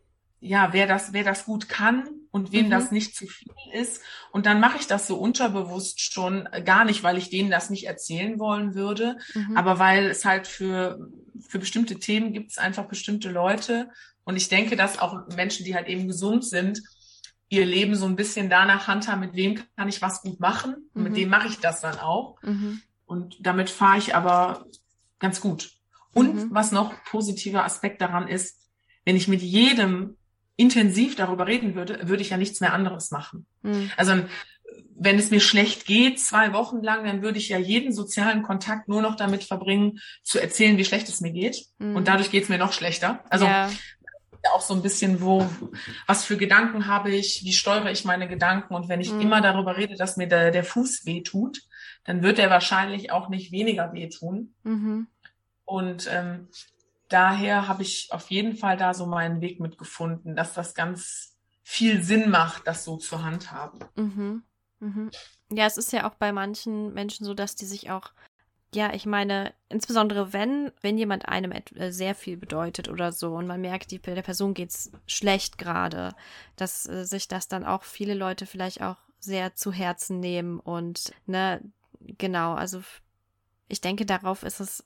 ja, wer das, wer das gut kann und wem mhm. das nicht zu viel ist. Und dann mache ich das so unterbewusst schon, gar nicht, weil ich denen das nicht erzählen wollen würde, mhm. aber weil es halt für, für bestimmte Themen gibt es einfach bestimmte Leute. Und ich denke, dass auch Menschen, die halt eben gesund sind, ihr Leben so ein bisschen danach handhaben, mit wem kann ich was gut machen und mhm. mit dem mache ich das dann auch. Mhm. Und damit fahre ich aber ganz gut. Und mhm. was noch positiver Aspekt daran ist, wenn ich mit jedem intensiv darüber reden würde, würde ich ja nichts mehr anderes machen. Mhm. Also wenn es mir schlecht geht, zwei Wochen lang, dann würde ich ja jeden sozialen Kontakt nur noch damit verbringen, zu erzählen, wie schlecht es mir geht. Mhm. Und dadurch geht es mir noch schlechter. Also ja. auch so ein bisschen, wo, was für Gedanken habe ich, wie steuere ich meine Gedanken. Und wenn ich mhm. immer darüber rede, dass mir der, der Fuß weh tut, dann wird er wahrscheinlich auch nicht weniger wehtun. Mhm. Und ähm, daher habe ich auf jeden Fall da so meinen Weg mitgefunden, dass das ganz viel Sinn macht, das so zu handhaben. Mhm. Mhm. Ja, es ist ja auch bei manchen Menschen so, dass die sich auch, ja, ich meine, insbesondere wenn, wenn jemand einem äh, sehr viel bedeutet oder so und man merkt, die, der Person geht's schlecht gerade, dass äh, sich das dann auch viele Leute vielleicht auch sehr zu Herzen nehmen und, ne, genau, also ich denke, darauf ist es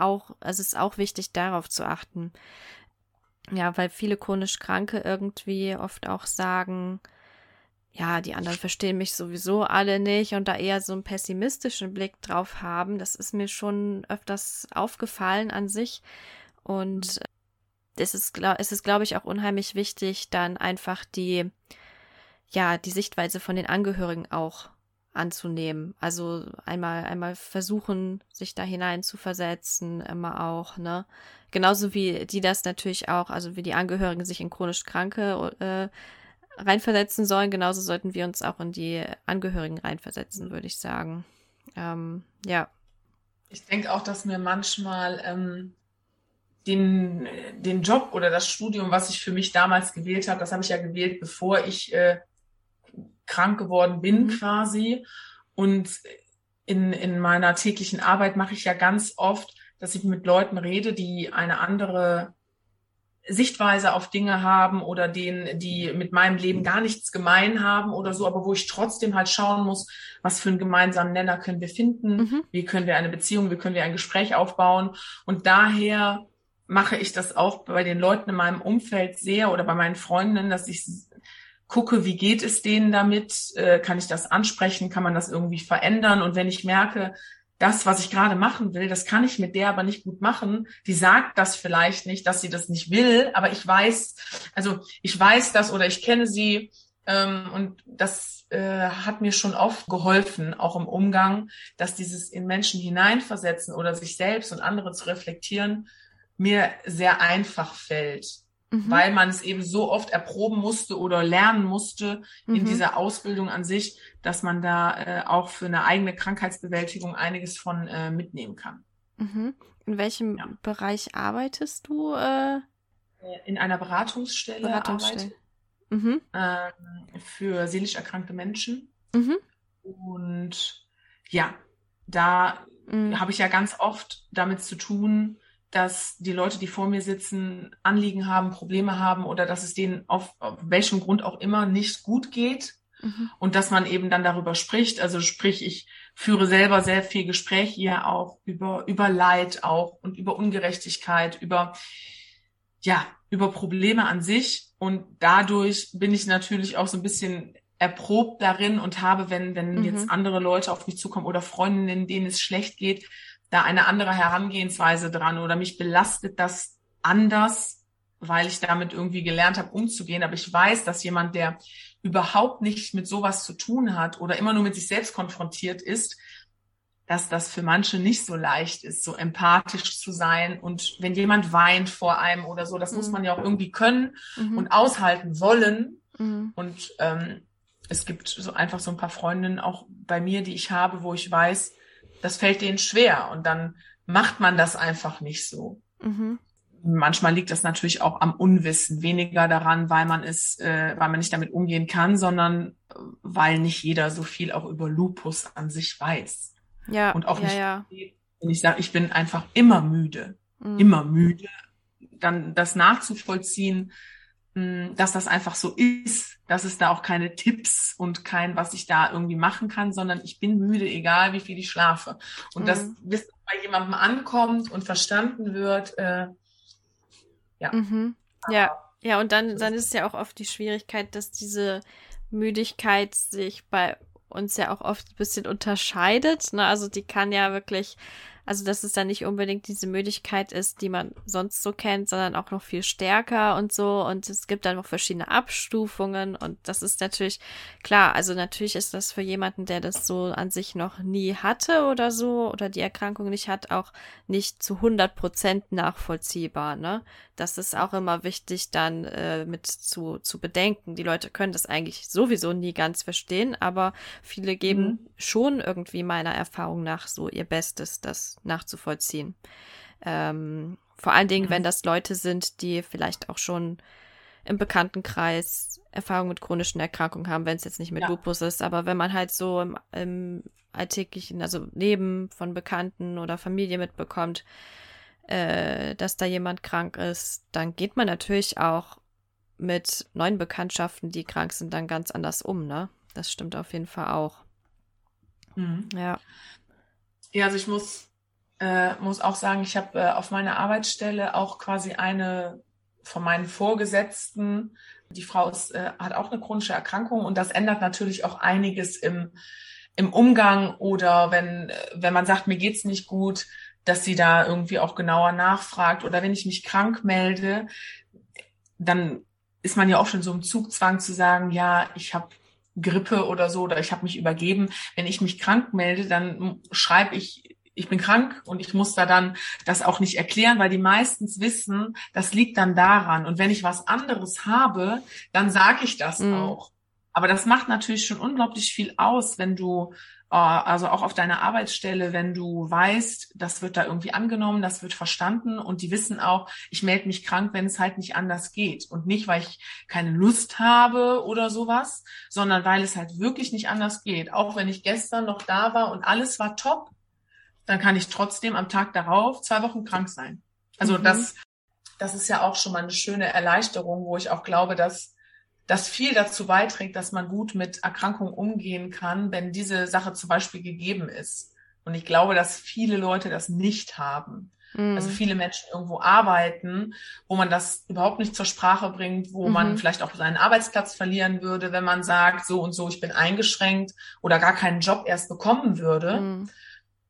auch, also es ist auch wichtig, darauf zu achten. Ja, weil viele chronisch Kranke irgendwie oft auch sagen, ja, die anderen verstehen mich sowieso alle nicht und da eher so einen pessimistischen Blick drauf haben. Das ist mir schon öfters aufgefallen an sich. Und mhm. es ist, es ist, glaube ich, auch unheimlich wichtig, dann einfach die, ja, die Sichtweise von den Angehörigen auch anzunehmen. Also einmal, einmal versuchen, sich da hinein zu versetzen, immer auch, ne? Genauso wie die das natürlich auch, also wie die Angehörigen sich in chronisch Kranke äh, reinversetzen sollen, genauso sollten wir uns auch in die Angehörigen reinversetzen, würde ich sagen. Ähm, ja. Ich denke auch, dass mir manchmal ähm, den, den Job oder das Studium, was ich für mich damals gewählt habe, das habe ich ja gewählt, bevor ich äh, krank geworden bin mhm. quasi. Und in, in meiner täglichen Arbeit mache ich ja ganz oft, dass ich mit Leuten rede, die eine andere Sichtweise auf Dinge haben oder denen, die mit meinem Leben gar nichts gemein haben oder so, aber wo ich trotzdem halt schauen muss, was für einen gemeinsamen Nenner können wir finden, mhm. wie können wir eine Beziehung, wie können wir ein Gespräch aufbauen. Und daher mache ich das auch bei den Leuten in meinem Umfeld sehr oder bei meinen Freundinnen, dass ich gucke, wie geht es denen damit, äh, kann ich das ansprechen, kann man das irgendwie verändern und wenn ich merke, das, was ich gerade machen will, das kann ich mit der aber nicht gut machen. Die sagt das vielleicht nicht, dass sie das nicht will, aber ich weiß, also ich weiß das oder ich kenne sie ähm, und das äh, hat mir schon oft geholfen, auch im Umgang, dass dieses in Menschen hineinversetzen oder sich selbst und andere zu reflektieren, mir sehr einfach fällt mhm. weil man es eben so oft erproben musste oder lernen musste mhm. in dieser Ausbildung an sich, dass man da äh, auch für eine eigene Krankheitsbewältigung einiges von äh, mitnehmen kann. Mhm. In welchem ja. Bereich arbeitest du? Äh? äh in einer Beratungsstelle, Beratungsstelle. Mhm. Ähm, für seelisch erkrankte Menschen. Mhm. Und ja, da mhm. habe ich ja ganz oft damit zu tun, dass die Leute, die vor mir sitzen, Anliegen haben, Probleme haben oder dass es denen auf, auf welchem Grund auch immer nicht gut geht. Mhm. Und dass man eben dann darüber spricht. Also sprich, ich führe selber sehr viel Gespräch hier auch über, über Leid auch und über Ungerechtigkeit, über, ja, über Probleme an sich. Und dadurch bin ich natürlich auch so ein bisschen erprobt darin und habe, wenn, wenn mhm. jetzt andere Leute auf mich zukommen oder Freundinnen, denen es schlecht geht, da eine andere Herangehensweise dran oder mich belastet das anders, weil ich damit irgendwie gelernt habe, umzugehen. Aber ich weiß, dass jemand, der überhaupt nichts mit sowas zu tun hat oder immer nur mit sich selbst konfrontiert ist, dass das für manche nicht so leicht ist, so empathisch zu sein. Und wenn jemand weint vor einem oder so, das mhm. muss man ja auch irgendwie können mhm. und aushalten wollen. Mhm. Und ähm, es gibt so einfach so ein paar Freundinnen auch bei mir, die ich habe, wo ich weiß, das fällt denen schwer und dann macht man das einfach nicht so. Mhm. Manchmal liegt das natürlich auch am Unwissen, weniger daran, weil man es, äh, weil man nicht damit umgehen kann, sondern äh, weil nicht jeder so viel auch über Lupus an sich weiß. Ja. Und auch ja, nicht, ja. wenn ich sage, ich bin einfach immer müde, mhm. immer müde, dann das nachzuvollziehen, dass das einfach so ist, dass es da auch keine Tipps und kein, was ich da irgendwie machen kann, sondern ich bin müde, egal wie viel ich schlafe. Und mhm. das bis bei jemandem ankommt und verstanden wird, äh, ja. Mhm. Ja, ja, und dann, dann ist es ja auch oft die Schwierigkeit, dass diese Müdigkeit sich bei uns ja auch oft ein bisschen unterscheidet. Ne? Also die kann ja wirklich Also, dass es dann nicht unbedingt diese Müdigkeit ist, die man sonst so kennt, sondern auch noch viel stärker und so. Und es gibt dann noch verschiedene Abstufungen. Und das ist natürlich klar. Also, natürlich ist das für jemanden, der das so an sich noch nie hatte oder so, oder die Erkrankung nicht hat, auch nicht zu 100 Prozent nachvollziehbar, ne? Das ist auch immer wichtig dann äh, mit zu, zu bedenken. Die Leute können das eigentlich sowieso nie ganz verstehen, aber viele geben mhm. schon irgendwie meiner Erfahrung nach so ihr Bestes, das nachzuvollziehen. Ähm, vor allen Dingen, mhm. wenn das Leute sind, die vielleicht auch schon im Bekanntenkreis Erfahrung mit chronischen Erkrankungen haben, wenn es jetzt nicht mit ja. Lupus ist, aber wenn man halt so im, im alltäglichen, also Leben von Bekannten oder Familie mitbekommt, äh, dass da jemand krank ist, dann geht man natürlich auch mit neuen Bekanntschaften, die krank sind, dann ganz anders um, ne? Das stimmt auf jeden Fall auch. Mhm. Ja. Ja, also ich muss, äh, muss auch sagen, ich habe äh, auf meiner Arbeitsstelle auch quasi eine von meinen Vorgesetzten, die Frau ist, äh, hat auch eine chronische Erkrankung und das ändert natürlich auch einiges im, im Umgang oder wenn, wenn man sagt, mir geht's nicht gut, dass sie da irgendwie auch genauer nachfragt. Oder wenn ich mich krank melde, dann ist man ja auch schon so im Zugzwang zu sagen, ja, ich habe Grippe oder so oder ich habe mich übergeben. Wenn ich mich krank melde, dann schreibe ich, ich bin krank und ich muss da dann das auch nicht erklären, weil die meistens wissen, das liegt dann daran. Und wenn ich was anderes habe, dann sage ich das mhm. auch. Aber das macht natürlich schon unglaublich viel aus, wenn du äh, also auch auf deiner Arbeitsstelle, wenn du weißt, das wird da irgendwie angenommen, das wird verstanden und die wissen auch, ich melde mich krank, wenn es halt nicht anders geht. Und nicht, weil ich keine Lust habe oder sowas, sondern weil es halt wirklich nicht anders geht. Auch wenn ich gestern noch da war und alles war top, dann kann ich trotzdem am Tag darauf zwei Wochen krank sein. Also mhm. das, das ist ja auch schon mal eine schöne Erleichterung, wo ich auch glaube, dass das viel dazu beiträgt, dass man gut mit Erkrankungen umgehen kann, wenn diese Sache zum Beispiel gegeben ist. Und ich glaube, dass viele Leute das nicht haben. Mhm. Also viele Menschen irgendwo arbeiten, wo man das überhaupt nicht zur Sprache bringt, wo mhm. man vielleicht auch seinen Arbeitsplatz verlieren würde, wenn man sagt, so und so, ich bin eingeschränkt oder gar keinen Job erst bekommen würde. Mhm.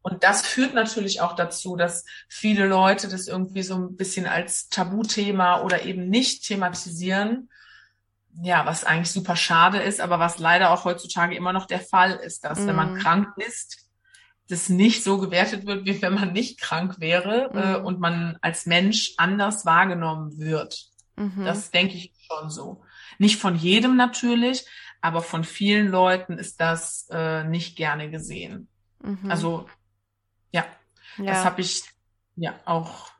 Und das führt natürlich auch dazu, dass viele Leute das irgendwie so ein bisschen als Tabuthema oder eben nicht thematisieren ja, was eigentlich super schade ist, aber was leider auch heutzutage immer noch der Fall ist, dass mm. wenn man mhm. krank ist, das nicht so gewertet wird, wie wenn man nicht krank wäre mm. äh, mhm. und man als Mensch anders wahrgenommen wird. Mhm. Das denke ich schon so. Nicht von jedem natürlich, aber von vielen Leuten ist das äh, nicht gerne gesehen. Mhm. Also ja, ja. das habe ich ja auch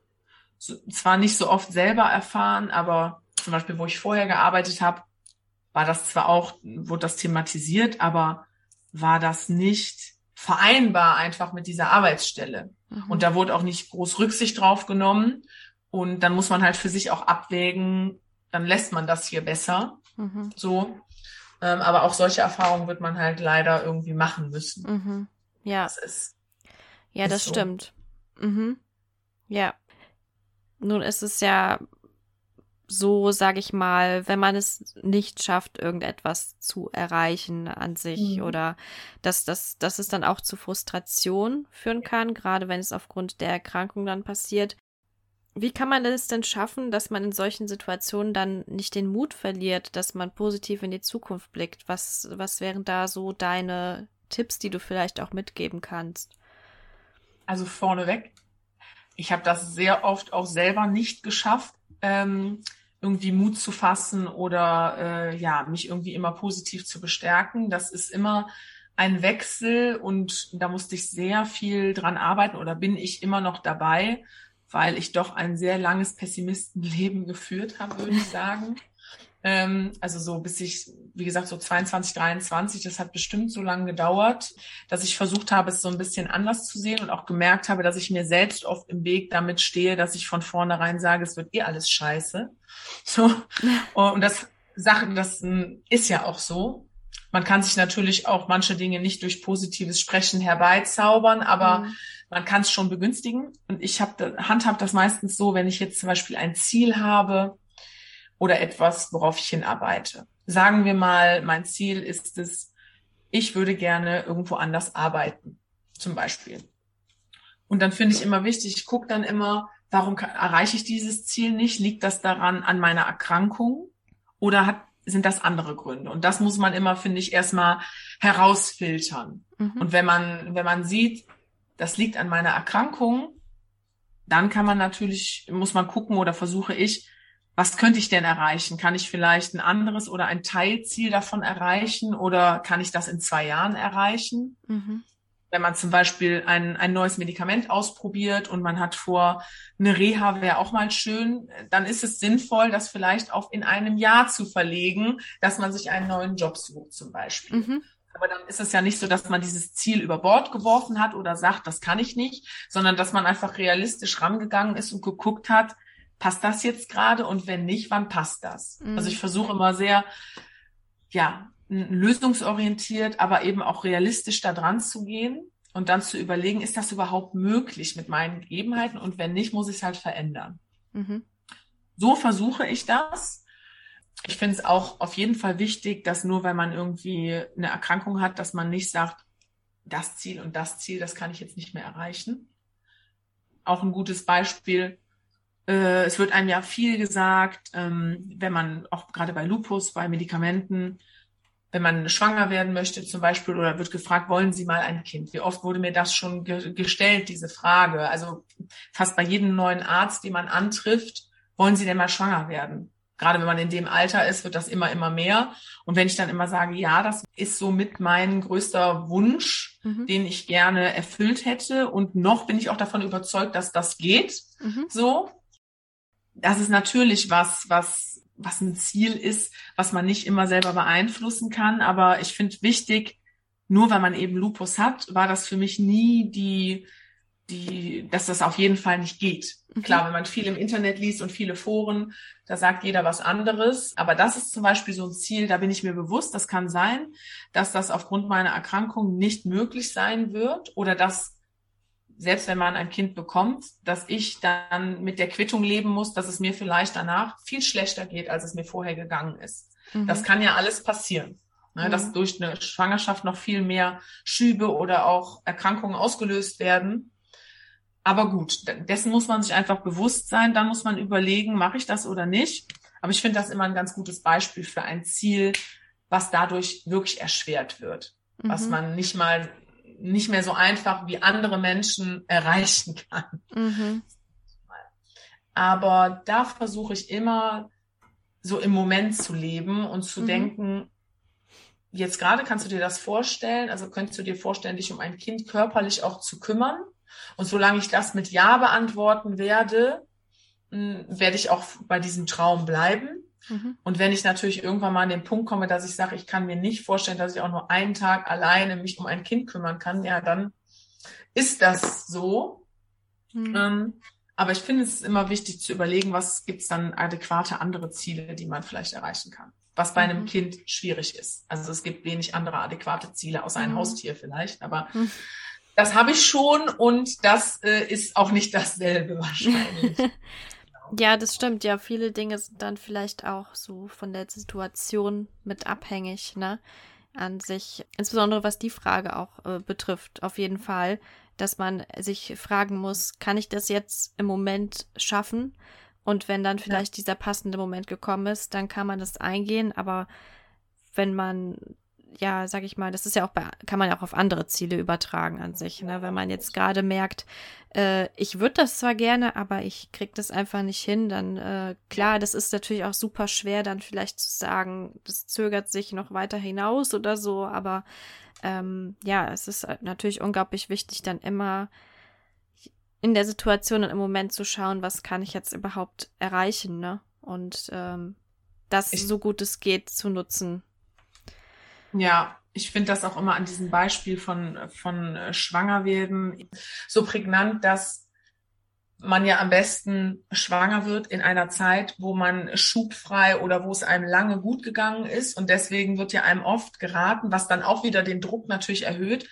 so, zwar nicht so oft selber erfahren, aber zum Beispiel, wo ich vorher gearbeitet habe, war das zwar auch, wurde das thematisiert, aber war das nicht vereinbar einfach mit dieser Arbeitsstelle. Mhm. Und da wurde auch nicht groß Rücksicht drauf genommen. Und dann muss man halt für sich auch abwägen, dann lässt man das hier besser. Mhm. So. Ähm, aber auch solche Erfahrungen wird man halt leider irgendwie machen müssen. Mhm. Ja. Das ist, ja, das so. stimmt. Mhm. Ja. Nun ist es ja so, sage ich mal, wenn man es nicht schafft, irgendetwas zu erreichen an sich mhm. oder dass, dass, dass es dann auch zu Frustration führen kann, gerade wenn es aufgrund der Erkrankung dann passiert. Wie kann man es denn schaffen, dass man in solchen Situationen dann nicht den Mut verliert, dass man positiv in die Zukunft blickt? Was, was wären da so deine Tipps, die du vielleicht auch mitgeben kannst? Also vorneweg, ich habe das sehr oft auch selber nicht geschafft. Ähm, irgendwie Mut zu fassen oder äh, ja, mich irgendwie immer positiv zu bestärken. Das ist immer ein Wechsel und da musste ich sehr viel dran arbeiten oder bin ich immer noch dabei, weil ich doch ein sehr langes Pessimistenleben geführt habe, würde ich sagen. Ähm, also so bis ich, wie gesagt, so 22, 23, das hat bestimmt so lange gedauert, dass ich versucht habe, es so ein bisschen anders zu sehen und auch gemerkt habe, dass ich mir selbst oft im Weg damit stehe, dass ich von vornherein sage, es wird eh alles scheiße. So. Und das Sachen, das hm, ist ja auch so. Man kann sich natürlich auch manche Dinge nicht durch positives Sprechen herbeizaubern, aber mhm. man kann es schon begünstigen. Und ich habe handhab das meistens so, wenn ich jetzt zum Beispiel ein Ziel habe oder etwas, worauf ich hinarbeite. Sagen wir mal, mein Ziel ist es, ich würde gerne irgendwo anders arbeiten, zum Beispiel. Und dann finde ich immer wichtig, ich gucke dann immer, warum kann, erreiche ich dieses Ziel nicht? Liegt das daran an meiner Erkrankung oder hat, sind das andere Gründe? Und das muss man immer, finde ich, erstmal herausfiltern. Mhm. Und wenn man, wenn man sieht, das liegt an meiner Erkrankung, dann kann man natürlich, muss man gucken oder versuche ich, was könnte ich denn erreichen? Kann ich vielleicht ein anderes oder ein Teilziel davon erreichen oder kann ich das in zwei Jahren erreichen? Mhm. Wenn man zum Beispiel ein, ein neues Medikament ausprobiert und man hat vor, eine Reha wäre auch mal schön, dann ist es sinnvoll, das vielleicht auch in einem Jahr zu verlegen, dass man sich einen neuen Job sucht zum Beispiel. Mhm. Aber dann ist es ja nicht so, dass man dieses Ziel über Bord geworfen hat oder sagt, das kann ich nicht, sondern dass man einfach realistisch rangegangen ist und geguckt hat, passt das jetzt gerade und wenn nicht, wann passt das? Mhm. Also ich versuche immer sehr, ja, lösungsorientiert, aber eben auch realistisch da dran zu gehen und dann zu überlegen, ist das überhaupt möglich mit meinen Gegebenheiten und wenn nicht, muss ich es halt verändern. Mhm. So versuche ich das. Ich finde es auch auf jeden Fall wichtig, dass nur wenn man irgendwie eine Erkrankung hat, dass man nicht sagt, das Ziel und das Ziel, das kann ich jetzt nicht mehr erreichen. Auch ein gutes Beispiel, äh, es wird einem ja viel gesagt, ähm, wenn man auch gerade bei Lupus, bei Medikamenten, wenn man schwanger werden möchte zum Beispiel oder wird gefragt, wollen Sie mal ein Kind? Wie oft wurde mir das schon ge gestellt, diese Frage? Also fast bei jedem neuen Arzt, den man antrifft, wollen Sie denn mal schwanger werden? Gerade wenn man in dem Alter ist, wird das immer, immer mehr. Und wenn ich dann immer sage, ja, das ist so mit mein größter Wunsch, mhm. den ich gerne erfüllt hätte. Und noch bin ich auch davon überzeugt, dass das geht. Mhm. So das ist natürlich was, was, was ein Ziel ist, was man nicht immer selber beeinflussen kann. Aber ich finde wichtig, nur weil man eben Lupus hat, war das für mich nie die, die, dass das auf jeden Fall nicht geht. Mhm. Klar, wenn man viel im Internet liest und viele Foren, da sagt jeder was anderes. Aber das ist zum Beispiel so ein Ziel, da bin ich mir bewusst, das kann sein, dass das aufgrund meiner Erkrankung nicht möglich sein wird oder dass selbst wenn man ein Kind bekommt, dass ich dann mit der Quittung leben muss, dass es mir vielleicht danach viel schlechter geht, als es mir vorher gegangen ist. Mhm. Das kann ja alles passieren. Ne, mhm. Dass durch eine Schwangerschaft noch viel mehr Schübe oder auch Erkrankungen ausgelöst werden. Aber gut, dessen muss man sich einfach bewusst sein. Dann muss man überlegen, mache ich das oder nicht. Aber ich finde das immer ein ganz gutes Beispiel für ein Ziel, was dadurch wirklich erschwert wird. Mhm. Was man nicht mal nicht mehr so einfach wie andere Menschen erreichen kann. Mhm. Aber da versuche ich immer so im Moment zu leben und zu mhm. denken, jetzt gerade kannst du dir das vorstellen, also könntest du dir vorstellen, dich um ein Kind körperlich auch zu kümmern. Und solange ich das mit Ja beantworten werde, werde ich auch bei diesem Traum bleiben. Mhm. Und wenn ich natürlich irgendwann mal an den Punkt komme, dass ich sage, ich kann mir nicht vorstellen, dass ich auch nur einen Tag alleine mich um ein Kind kümmern kann, ja, dann ist das so. Mhm. Ähm, aber ich finde es immer wichtig zu überlegen, was gibt es dann adäquate andere Ziele, die man vielleicht erreichen kann. Was bei einem mhm. Kind schwierig ist. Also es gibt wenig andere adäquate Ziele, außer ein mhm. Haustier vielleicht. Aber mhm. das habe ich schon und das äh, ist auch nicht dasselbe wahrscheinlich. Ja, das stimmt. Ja, viele Dinge sind dann vielleicht auch so von der Situation mit abhängig, ne? An sich, insbesondere was die Frage auch äh, betrifft, auf jeden Fall, dass man sich fragen muss, kann ich das jetzt im Moment schaffen? Und wenn dann vielleicht ja. dieser passende Moment gekommen ist, dann kann man das eingehen. Aber wenn man ja, sag ich mal, das ist ja auch bei, kann man ja auch auf andere Ziele übertragen an sich. Ne? Wenn man jetzt gerade merkt, äh, ich würde das zwar gerne, aber ich krieg das einfach nicht hin, dann äh, klar, das ist natürlich auch super schwer, dann vielleicht zu sagen, das zögert sich noch weiter hinaus oder so, aber ähm, ja, es ist natürlich unglaublich wichtig, dann immer in der Situation und im Moment zu schauen, was kann ich jetzt überhaupt erreichen, ne? Und ähm, das ich so gut es geht zu nutzen. Ja, ich finde das auch immer an diesem Beispiel von, von äh, Schwangerwerden so prägnant, dass man ja am besten schwanger wird in einer Zeit, wo man schubfrei oder wo es einem lange gut gegangen ist. Und deswegen wird ja einem oft geraten, was dann auch wieder den Druck natürlich erhöht.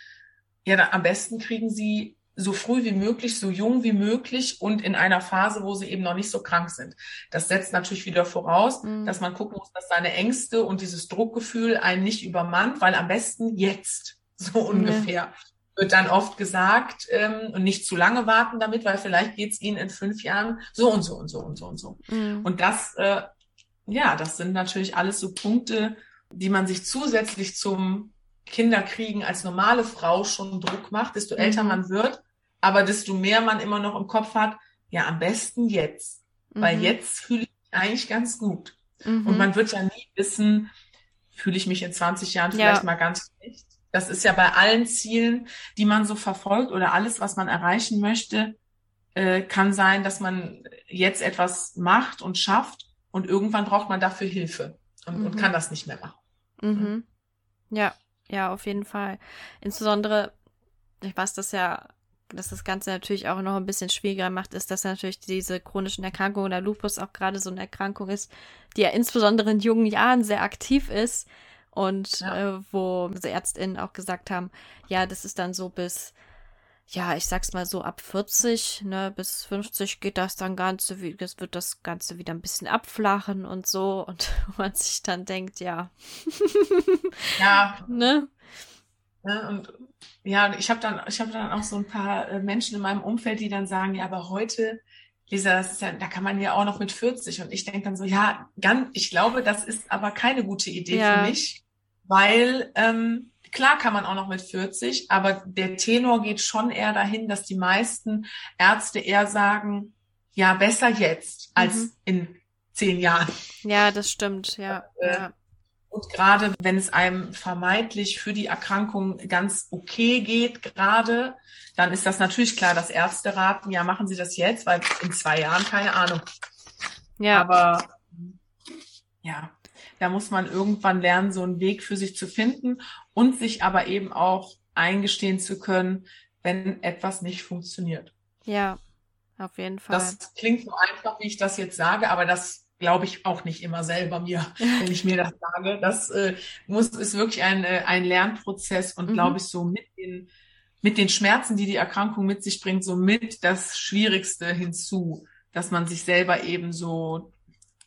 Ja, am besten kriegen sie so früh wie möglich, so jung wie möglich und in einer Phase, wo sie eben noch nicht so krank sind. Das setzt natürlich wieder voraus, mhm. dass man gucken muss, dass seine Ängste und dieses Druckgefühl einen nicht übermannt, weil am besten jetzt, so ungefähr. Mhm. wird dann oft gesagt, ähm, und nicht zu lange warten damit, weil vielleicht geht's ihnen in fünf Jahren so und so und so und so und so. Mhm. Und das, äh, ja, das sind natürlich alles so Punkte, die man sich zusätzlich zum Kinderkriegen als normale Frau schon Druck macht, desto mhm. älter man wird, aber desto mehr man immer noch im Kopf hat, ja, am besten jetzt. Mhm. Weil jetzt fühle ich mich eigentlich ganz gut. Mhm. Und man wird ja nie wissen, fühle ich mich in 20 Jahren vielleicht ja. mal ganz schlecht. Das ist ja bei allen Zielen, die man so verfolgt oder alles, was man erreichen möchte, äh, kann sein, dass man jetzt etwas macht und schafft und irgendwann braucht man dafür Hilfe und, und mhm. kann das nicht mehr machen. Mhm. Ja, ja, auf jeden Fall. Insbesondere, was das ja, dass das Ganze natürlich auch noch ein bisschen schwieriger macht, ist, dass natürlich diese chronischen Erkrankungen oder Lupus auch gerade so eine Erkrankung ist, die ja insbesondere in jungen Jahren sehr aktiv ist und ja. äh, wo unsere Ärztinnen auch gesagt haben, ja, das ist dann so bis ja, ich sag's mal so, ab 40, ne, bis 50 geht das dann Ganze, das wird das Ganze wieder ein bisschen abflachen und so. Und man sich dann denkt, ja. ja. Ne? Ne? Und ja, ich habe dann, ich habe dann auch so ein paar äh, Menschen in meinem Umfeld, die dann sagen, ja, aber heute, Lisa, ja, da kann man ja auch noch mit 40. Und ich denke dann so, ja, ganz, ich glaube, das ist aber keine gute Idee ja. für mich, weil ähm, Klar kann man auch noch mit 40, aber der Tenor geht schon eher dahin, dass die meisten Ärzte eher sagen, ja, besser jetzt als mhm. in zehn Jahren. Ja, das stimmt, ja. Äh, ja. Und gerade wenn es einem vermeintlich für die Erkrankung ganz okay geht, gerade, dann ist das natürlich klar, dass Ärzte raten, ja, machen Sie das jetzt, weil in zwei Jahren keine Ahnung. Ja. Aber ja, da muss man irgendwann lernen, so einen Weg für sich zu finden und sich aber eben auch eingestehen zu können, wenn etwas nicht funktioniert. Ja, auf jeden Fall. Das klingt so einfach, wie ich das jetzt sage, aber das glaube ich auch nicht immer selber mir, wenn ich mir das sage. Das äh, muss ist wirklich ein, äh, ein Lernprozess und mhm. glaube ich so mit den mit den Schmerzen, die die Erkrankung mit sich bringt, so mit das Schwierigste hinzu, dass man sich selber eben so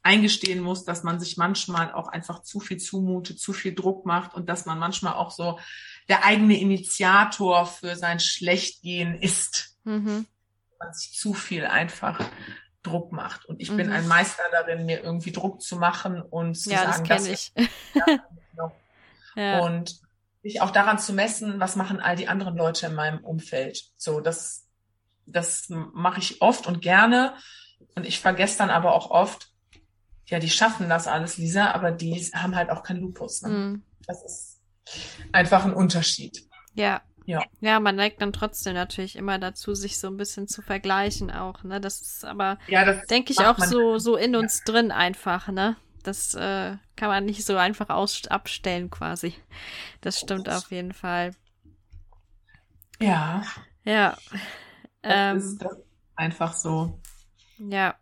eingestehen muss, dass man sich manchmal auch einfach zu viel zumutet, zu viel Druck macht und dass man manchmal auch so der eigene Initiator für sein Schlechtgehen ist. Mhm. Man sich zu viel einfach Druck macht. Und ich mhm. bin ein Meister darin, mir irgendwie Druck zu machen und zu ja, sagen, das ich. ja. Und sich auch daran zu messen, was machen all die anderen Leute in meinem Umfeld. So, das, das mache ich oft und gerne. Und ich vergesse dann aber auch oft, ja, die schaffen das alles, Lisa, aber die haben halt auch kein Lupus. Ne? Mm. Das ist einfach ein Unterschied. Ja. Ja. ja, man neigt dann trotzdem natürlich immer dazu, sich so ein bisschen zu vergleichen auch, ne? Das ist aber, ja, denke ich, auch so, so in uns ja. drin einfach, ne? Das äh, kann man nicht so einfach aus abstellen quasi. Das stimmt auf jeden Fall. Ja. Ja. Das ähm, ist einfach so. Ja.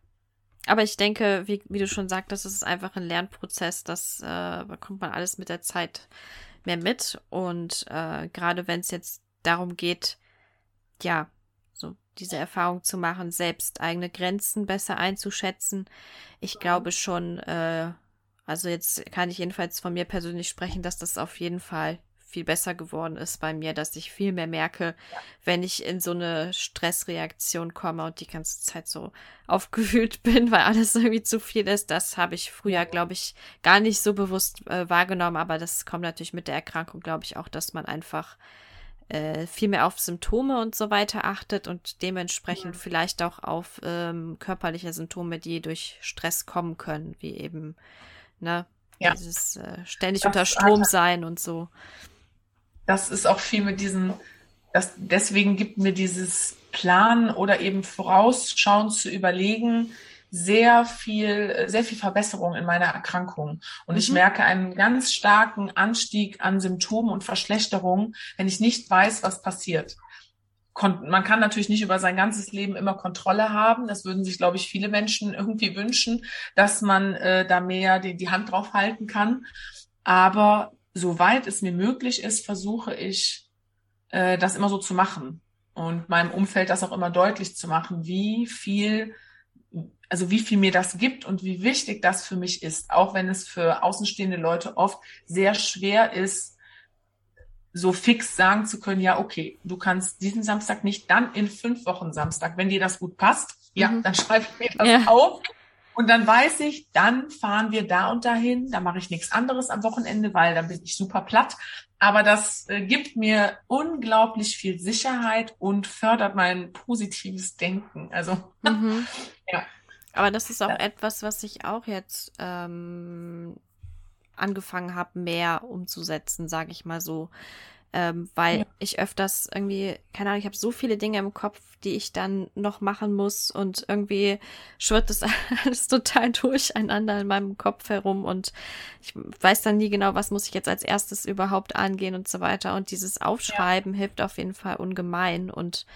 Aber ich denke, wie, wie du schon sagtest, es ist einfach ein Lernprozess. Das äh, bekommt man alles mit der Zeit mehr mit. Und äh, gerade wenn es jetzt darum geht, ja, so diese Erfahrung zu machen, selbst eigene Grenzen besser einzuschätzen, ich glaube schon, äh, also jetzt kann ich jedenfalls von mir persönlich sprechen, dass das auf jeden Fall viel besser geworden ist bei mir, dass ich viel mehr merke, wenn ich in so eine Stressreaktion komme und die ganze Zeit so aufgewühlt bin, weil alles irgendwie zu viel ist. Das habe ich früher, glaube ich, gar nicht so bewusst äh, wahrgenommen, aber das kommt natürlich mit der Erkrankung, glaube ich, auch, dass man einfach äh, viel mehr auf Symptome und so weiter achtet und dementsprechend ja. vielleicht auch auf ähm, körperliche Symptome, die durch Stress kommen können, wie eben, ne, ja. dieses äh, ständig das unter Strom sein und so das ist auch viel mit diesen, das, deswegen gibt mir dieses Planen oder eben vorausschauen zu überlegen, sehr viel, sehr viel Verbesserung in meiner Erkrankung. Und mhm. ich merke einen ganz starken Anstieg an Symptomen und Verschlechterungen, wenn ich nicht weiß, was passiert. Man kann natürlich nicht über sein ganzes Leben immer Kontrolle haben. Das würden sich, glaube ich, viele Menschen irgendwie wünschen, dass man äh, da mehr die, die Hand drauf halten kann. Aber soweit es mir möglich ist, versuche ich, äh, das immer so zu machen und meinem Umfeld das auch immer deutlich zu machen, wie viel, also wie viel mir das gibt und wie wichtig das für mich ist, auch wenn es für außenstehende Leute oft sehr schwer ist, so fix sagen zu können, ja, okay, du kannst diesen Samstag nicht, dann in fünf Wochen Samstag. Wenn dir das gut passt, ja, mhm. dann schreibe ich mir das ja. auf. Und dann weiß ich, dann fahren wir da und dahin. Da mache ich nichts anderes am Wochenende, weil dann bin ich super platt. Aber das äh, gibt mir unglaublich viel Sicherheit und fördert mein positives Denken. Also, mhm. ja. Aber das ist auch ja. etwas, was ich auch jetzt ähm, angefangen habe, mehr umzusetzen, sage ich mal so ähm, weil ja. ich öfters irgendwie, keine Ahnung, ich habe so viele Dinge im Kopf, die ich dann noch machen muss und irgendwie schwirrt das alles total durcheinander in meinem Kopf herum und ich weiß dann nie genau, was muss ich jetzt als erstes überhaupt angehen und so weiter und dieses Aufschreiben ja. hilft auf jeden Fall ungemein und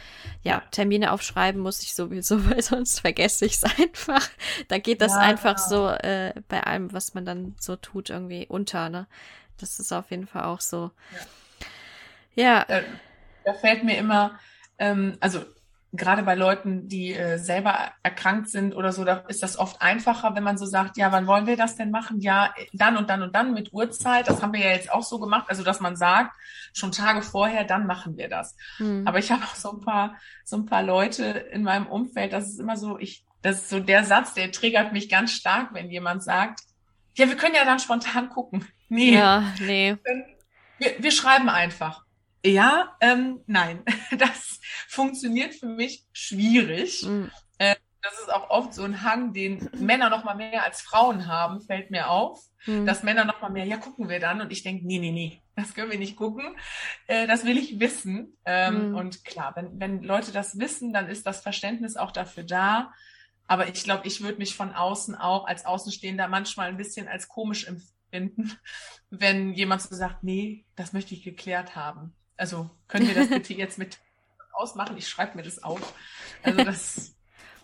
ja, Termine aufschreiben muss ich sowieso, weil sonst vergesse ich es einfach. Da geht das ja, einfach genau. so äh, bei allem, was man dann so tut, irgendwie unter, ne? Das ist auf jeden Fall auch so. Ja. Ja. Da, da fällt mir immer, ähm, also gerade bei Leuten, die äh, selber erkrankt sind oder so, da ist das oft einfacher, wenn man so sagt, ja, wann wollen wir das denn machen? Ja, dann und dann und dann mit Uhrzeit. Das haben wir ja jetzt auch so gemacht, also dass man sagt, schon Tage vorher, dann machen wir das. Hm. Aber ich habe auch so ein paar, so ein paar Leute in meinem Umfeld, das ist immer so, ich, das ist so der Satz, der triggert mich ganz stark, wenn jemand sagt, ja, wir können ja dann spontan gucken. Nee. Ja, nee. Wir, wir schreiben einfach. Ja, ähm, nein, das funktioniert für mich schwierig. Mhm. Äh, das ist auch oft so ein Hang, den Männer noch mal mehr als Frauen haben, fällt mir auf. Mhm. Dass Männer noch mal mehr, ja, gucken wir dann. Und ich denke, nee, nee, nee, das können wir nicht gucken. Äh, das will ich wissen. Ähm, mhm. Und klar, wenn, wenn Leute das wissen, dann ist das Verständnis auch dafür da. Aber ich glaube, ich würde mich von außen auch als Außenstehender manchmal ein bisschen als komisch empfinden, wenn jemand so sagt, nee, das möchte ich geklärt haben. Also können wir das bitte jetzt mit ausmachen? Ich schreibe mir das auf. Also das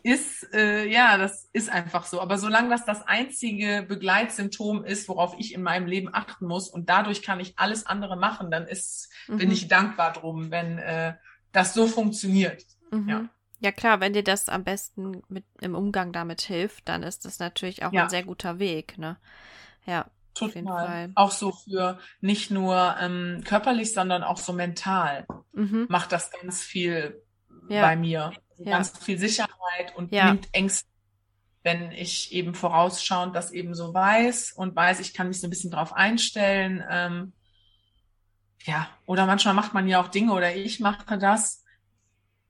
ist, äh, ja, das ist einfach so. Aber solange das das einzige Begleitsymptom ist, worauf ich in meinem Leben achten muss und dadurch kann ich alles andere machen, dann ist, mhm. bin ich dankbar drum, wenn äh, das so funktioniert. Mhm. Ja. Ja klar, wenn dir das am besten mit im Umgang damit hilft, dann ist das natürlich auch ja. ein sehr guter Weg, ne? Ja. Total. Auch so für nicht nur ähm, körperlich, sondern auch so mental mhm. macht das ganz viel ja. bei mir. Ja. Ganz viel Sicherheit und ja. nimmt Ängste, wenn ich eben vorausschauend das eben so weiß und weiß, ich kann mich so ein bisschen drauf einstellen. Ähm, ja, oder manchmal macht man ja auch Dinge oder ich mache das.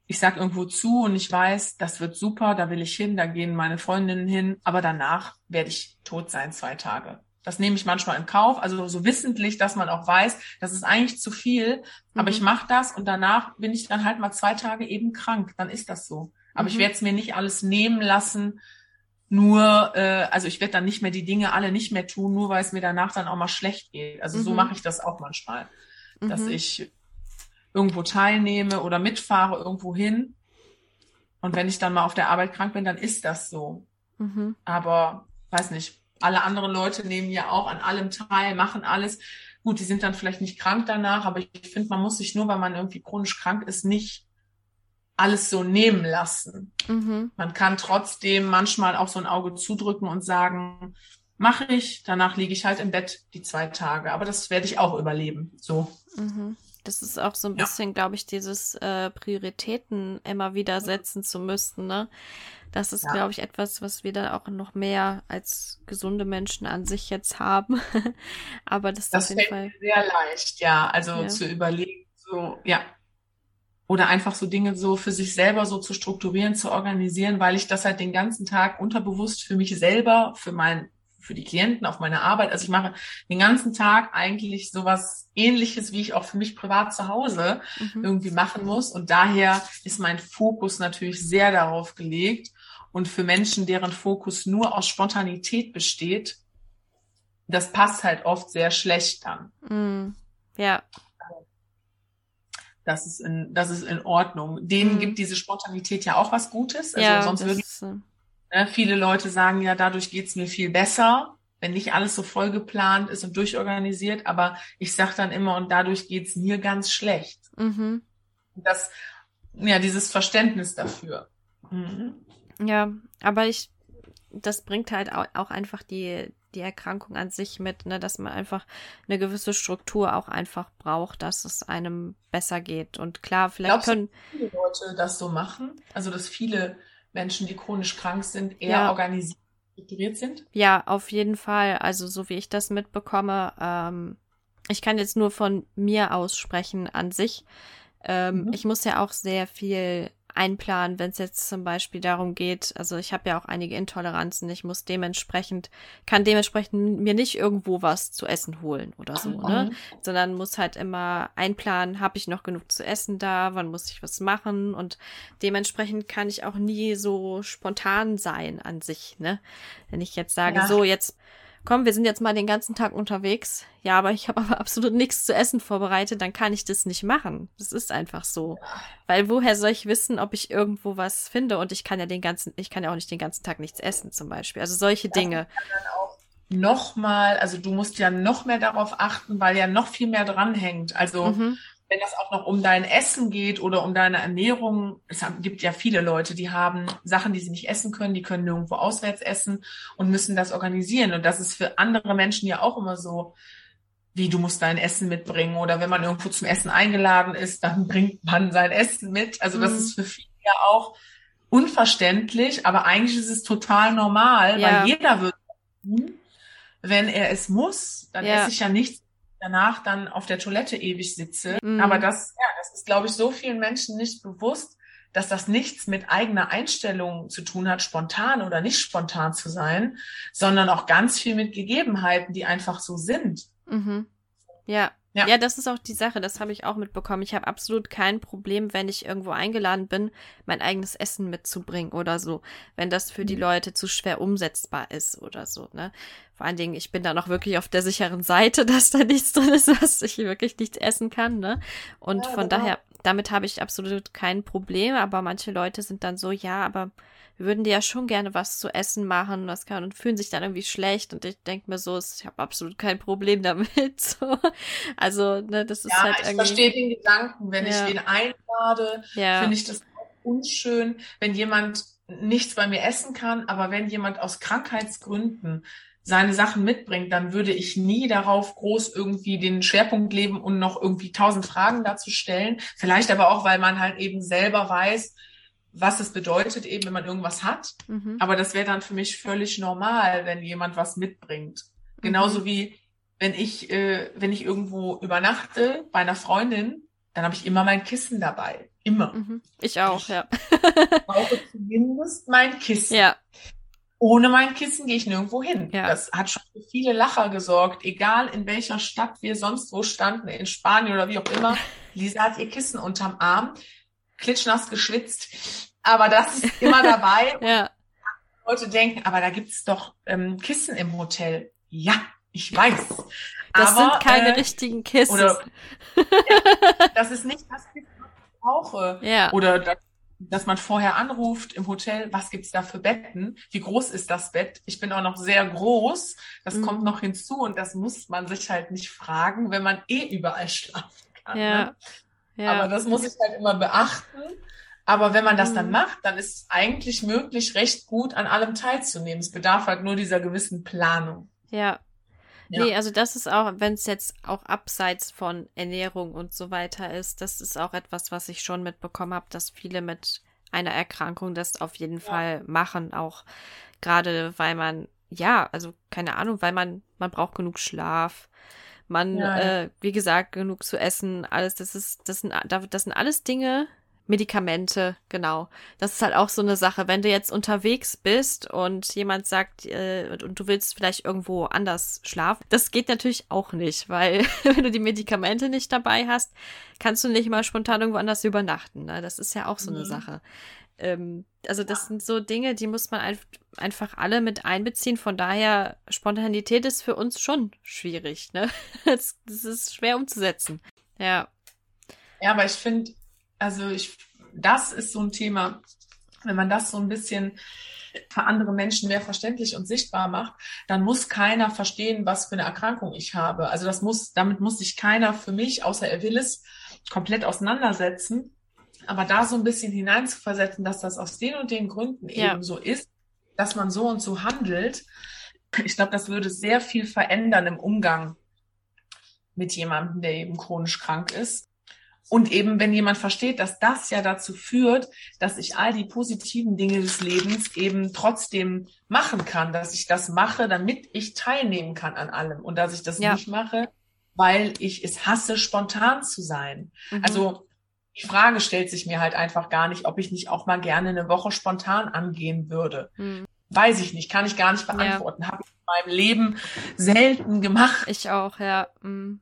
Ich sag irgendwo zu und ich weiß, das wird super, da will ich hin, da gehen meine Freundinnen hin, aber danach werde ich tot sein, zwei Tage. Das nehme ich manchmal in Kauf, also so wissentlich, dass man auch weiß, das ist eigentlich zu viel, aber mhm. ich mache das und danach bin ich dann halt mal zwei Tage eben krank. Dann ist das so. Aber mhm. ich werde es mir nicht alles nehmen lassen, nur, äh, also ich werde dann nicht mehr die Dinge alle nicht mehr tun, nur weil es mir danach dann auch mal schlecht geht. Also mhm. so mache ich das auch manchmal, dass mhm. ich irgendwo teilnehme oder mitfahre irgendwo hin. Und wenn ich dann mal auf der Arbeit krank bin, dann ist das so. Mhm. Aber weiß nicht, alle anderen Leute nehmen ja auch an allem teil, machen alles. Gut, die sind dann vielleicht nicht krank danach, aber ich finde, man muss sich nur, weil man irgendwie chronisch krank ist, nicht alles so nehmen lassen. Mhm. Man kann trotzdem manchmal auch so ein Auge zudrücken und sagen, mache ich, danach liege ich halt im Bett die zwei Tage. Aber das werde ich auch überleben. So. Mhm. Das ist auch so ein bisschen, ja. glaube ich, dieses äh, Prioritäten immer wieder setzen zu müssen, ne? Das ist, ja. glaube ich, etwas, was wir dann auch noch mehr als gesunde Menschen an sich jetzt haben. Aber das ist das auf jeden Fall sehr leicht, ja. Also ja. zu überlegen, so, ja. Oder einfach so Dinge so für sich selber so zu strukturieren, zu organisieren, weil ich das halt den ganzen Tag unterbewusst für mich selber, für mein für die Klienten, auf meine Arbeit. Also ich mache den ganzen Tag eigentlich sowas ähnliches, wie ich auch für mich privat zu Hause mhm. irgendwie machen muss. Und daher ist mein Fokus natürlich sehr darauf gelegt. Und für Menschen, deren Fokus nur aus Spontanität besteht, das passt halt oft sehr schlecht dann. Mhm. Ja. Das ist in, das ist in Ordnung. Denen mhm. gibt diese Spontanität ja auch was Gutes. Also ja, sonst würde ich, ne, viele Leute sagen ja, dadurch geht's mir viel besser, wenn nicht alles so voll geplant ist und durchorganisiert. Aber ich sage dann immer, und dadurch geht's mir ganz schlecht. Mhm. Das, ja, dieses Verständnis dafür. Mhm. Ja, aber ich, das bringt halt auch, einfach die, die Erkrankung an sich mit, ne, dass man einfach eine gewisse Struktur auch einfach braucht, dass es einem besser geht. Und klar, vielleicht Glaubst können. Du, viele Leute das so machen? Also, dass viele Menschen, die chronisch krank sind, eher Ja. organisiert strukturiert sind? Ja, auf jeden Fall. Also so wie ich das mitbekomme, ähm, ich kann jetzt nur von mir aussprechen an sich. Ähm, Mhm. Ich muss ja auch sehr viel einplanen, wenn es jetzt zum Beispiel darum geht, also ich habe ja auch einige Intoleranzen, ich muss dementsprechend, kann dementsprechend mir nicht irgendwo was zu essen holen oder so, ne? Mhm. sondern muss halt immer einplanen, habe ich noch genug zu essen da, wann muss ich was machen und dementsprechend kann ich auch nie so spontan sein an sich, ne? Wenn ich jetzt sage, Ja. so jetzt komm, wir sind jetzt mal den ganzen Tag unterwegs, ja, aber ich habe aber absolut nichts zu essen vorbereitet, dann kann ich das nicht machen. Das ist einfach so. Weil woher soll ich wissen, ob ich irgendwo was finde und ich kann ja den ganzen, ich kann ja auch nicht den ganzen Tag nichts essen zum Beispiel. Also solche Dinge. Nochmal, also du musst ja noch mehr darauf achten, weil ja noch viel mehr dranhängt. Also Mhm. Wenn das auch noch um dein Essen geht oder um deine Ernährung, es gibt ja viele Leute, die haben Sachen, die sie nicht essen können, die können nirgendwo auswärts essen und müssen das organisieren. Und das ist für andere Menschen ja auch immer so, wie du musst dein Essen mitbringen oder wenn man irgendwo zum Essen eingeladen ist, dann bringt man sein Essen mit. Also das Mhm. ist für viele ja auch unverständlich, aber eigentlich ist es total normal, Ja. weil jeder wird tun, wenn er es muss, dann Ja. esse ich ja nichts danach dann auf der Toilette ewig sitze. Mhm. Aber das, ja, das ist, glaube ich, so vielen Menschen nicht bewusst, dass das nichts mit eigener Einstellung zu tun hat, spontan oder nicht spontan zu sein, sondern auch ganz viel mit Gegebenheiten, die einfach so sind. Mhm. Ja. Ja. ja. das ist auch die Sache, das habe ich auch mitbekommen. Ich habe absolut kein Problem, wenn ich irgendwo eingeladen bin, mein eigenes Essen mitzubringen oder so, wenn das für die Mhm. Leute zu schwer umsetzbar ist oder so, ne? Vor allen Dingen, ich bin da noch wirklich auf der sicheren Seite, dass da nichts drin ist, was ich wirklich nicht essen kann, ne? Und Ja, von genau. daher, damit habe ich absolut kein Problem, aber manche Leute sind dann so, ja, aber wir würden dir ja schon gerne was zu essen machen, was kann und fühlen sich dann irgendwie schlecht und ich denke mir so, ich habe absolut kein Problem damit. So. Also, ne, das ist Ja, halt ich irgendwie. verstehe den Gedanken. Wenn Ja. ich wen einlade, Ja, finde ich das unschön, wenn jemand nichts bei mir essen kann, aber wenn jemand aus Krankheitsgründen seine Sachen mitbringt, dann würde ich nie darauf groß irgendwie den Schwerpunkt legen und noch irgendwie tausend Fragen dazu stellen. Vielleicht aber auch, weil man halt eben selber weiß, was es bedeutet, eben wenn man irgendwas hat. mhm. Aber das wäre dann für mich völlig normal, wenn jemand was mitbringt. Genauso wie wenn ich, äh, wenn ich irgendwo übernachte bei einer Freundin, dann habe ich immer mein Kissen dabei. Immer. Mhm. Ich auch, ja. Ich brauche zumindest mein Kissen. Ja, Ohne mein Kissen gehe ich nirgendwo hin. Ja. Das hat schon für viele Lacher gesorgt, egal in welcher Stadt wir sonst wo standen, in Spanien oder wie auch immer. Lisa hat ihr Kissen unterm Arm, klitschnass geschwitzt. Aber das ist immer dabei. ja, Leute denken, aber da gibt's doch ähm, Kissen im Hotel. Ja, ich weiß. das aber, sind keine äh, richtigen Kissen. oder- Das ist nicht das Kissen, was ich brauche. ja, Oder dass, dass man vorher anruft im Hotel, was gibt's da für Betten? Wie groß ist das Bett? Ich bin auch noch sehr groß. Das Mhm. kommt noch hinzu und das muss man sich halt nicht fragen, wenn man eh überall schlafen kann. ja, Ne? ja. Aber das muss ich halt immer beachten. Aber wenn man das dann Mhm. macht, dann ist es eigentlich möglich, recht gut an allem teilzunehmen. Es bedarf halt nur dieser gewissen Planung. Ja. Ja. Nee, also das ist auch, wenn es jetzt auch abseits von Ernährung und so weiter ist, das ist auch etwas, was ich schon mitbekommen habe, dass viele mit einer Erkrankung das auf jeden Fall machen, auch gerade weil man, ja, also keine Ahnung, weil man, man braucht genug Schlaf, man, Ja, ja. äh, wie gesagt, genug zu essen, alles, das ist, das sind, das sind alles Dinge, Medikamente, genau. Das ist halt auch so eine Sache. Wenn du jetzt unterwegs bist und jemand sagt, äh, und, du willst vielleicht irgendwo anders schlafen, das geht natürlich auch nicht, weil wenn du die Medikamente nicht dabei hast, kannst du nicht mal spontan irgendwo anders übernachten. Ne? Das ist ja auch so eine Mhm. Sache. Ähm, also das sind so Dinge, die muss man einf einfach alle mit einbeziehen. Von daher, Spontanität ist für uns schon schwierig. Ne? Das, das ist schwer umzusetzen. Ja. Ja, aber ich finde, also ich, das ist so ein Thema, wenn man das so ein bisschen für andere Menschen mehr verständlich und sichtbar macht, dann muss keiner verstehen, was für eine Erkrankung ich habe. Also das muss, damit muss sich keiner für mich, außer er will es, komplett auseinandersetzen. Aber da so ein bisschen hineinzuversetzen, dass das aus den und den Gründen Ja. eben so ist, dass man so und so handelt, Ich glaube, das würde sehr viel verändern im Umgang mit jemandem, der eben chronisch krank ist. Und eben, wenn jemand versteht, dass das ja dazu führt, dass ich all die positiven Dinge des Lebens eben trotzdem machen kann, dass ich das mache, damit ich teilnehmen kann an allem und dass ich das ja. nicht mache, weil ich es hasse, spontan zu sein. Mhm. Also die Frage stellt sich mir halt einfach gar nicht, ob ich nicht auch mal gerne eine Woche spontan angehen würde. Mhm. Weiß ich nicht, kann ich gar nicht beantworten. Ja. Habe ich in meinem Leben selten gemacht. Ich auch, ja. Mhm.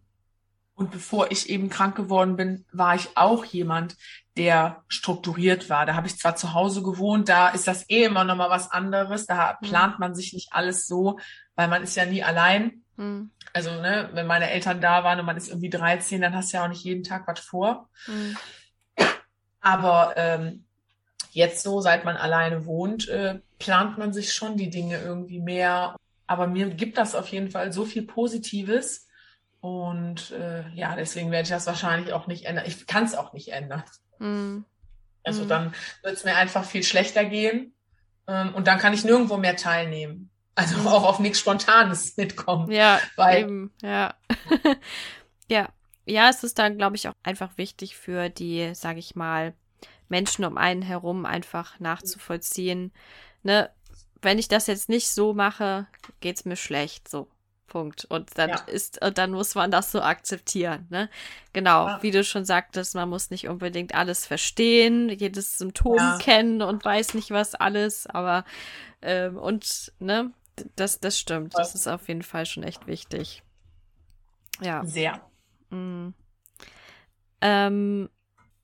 Und bevor ich eben krank geworden bin, war ich auch jemand, der strukturiert war. Da habe ich zwar zu Hause gewohnt, da ist das eh immer noch mal was anderes. Da mhm. plant man sich nicht alles so, weil man ist ja nie allein. Mhm. Also, ne, wenn meine Eltern da waren und man ist irgendwie 13, dann hast du ja auch nicht jeden Tag was vor. Mhm. Aber ähm, jetzt so, seit man alleine wohnt, äh, plant man sich schon die Dinge irgendwie mehr. Aber mir gibt das auf jeden Fall so viel Positives und äh, ja, deswegen werde ich das wahrscheinlich auch nicht ändern. Ich kann es auch nicht ändern. Mm. Also mm. dann wird es mir einfach viel schlechter gehen. Ähm, und dann kann ich nirgendwo mehr teilnehmen. Also mm. auch auf nichts Spontanes mitkommen. Ja, weil, eben, ja. ja. Ja, es ist dann, glaube ich, auch einfach wichtig für die, sage ich mal, Menschen um einen herum einfach nachzuvollziehen. Ne, wenn ich das jetzt nicht so mache, geht's mir schlecht. So. Punkt. Und dann ja. ist, und dann muss man das so akzeptieren, ne? Genau, ja. wie du schon sagtest, man muss nicht unbedingt alles verstehen, jedes Symptom ja. kennen und weiß nicht was alles, aber ähm, und ne, das, das stimmt. Das ist auf jeden Fall schon echt wichtig. Ja. Sehr. Mhm. Ähm,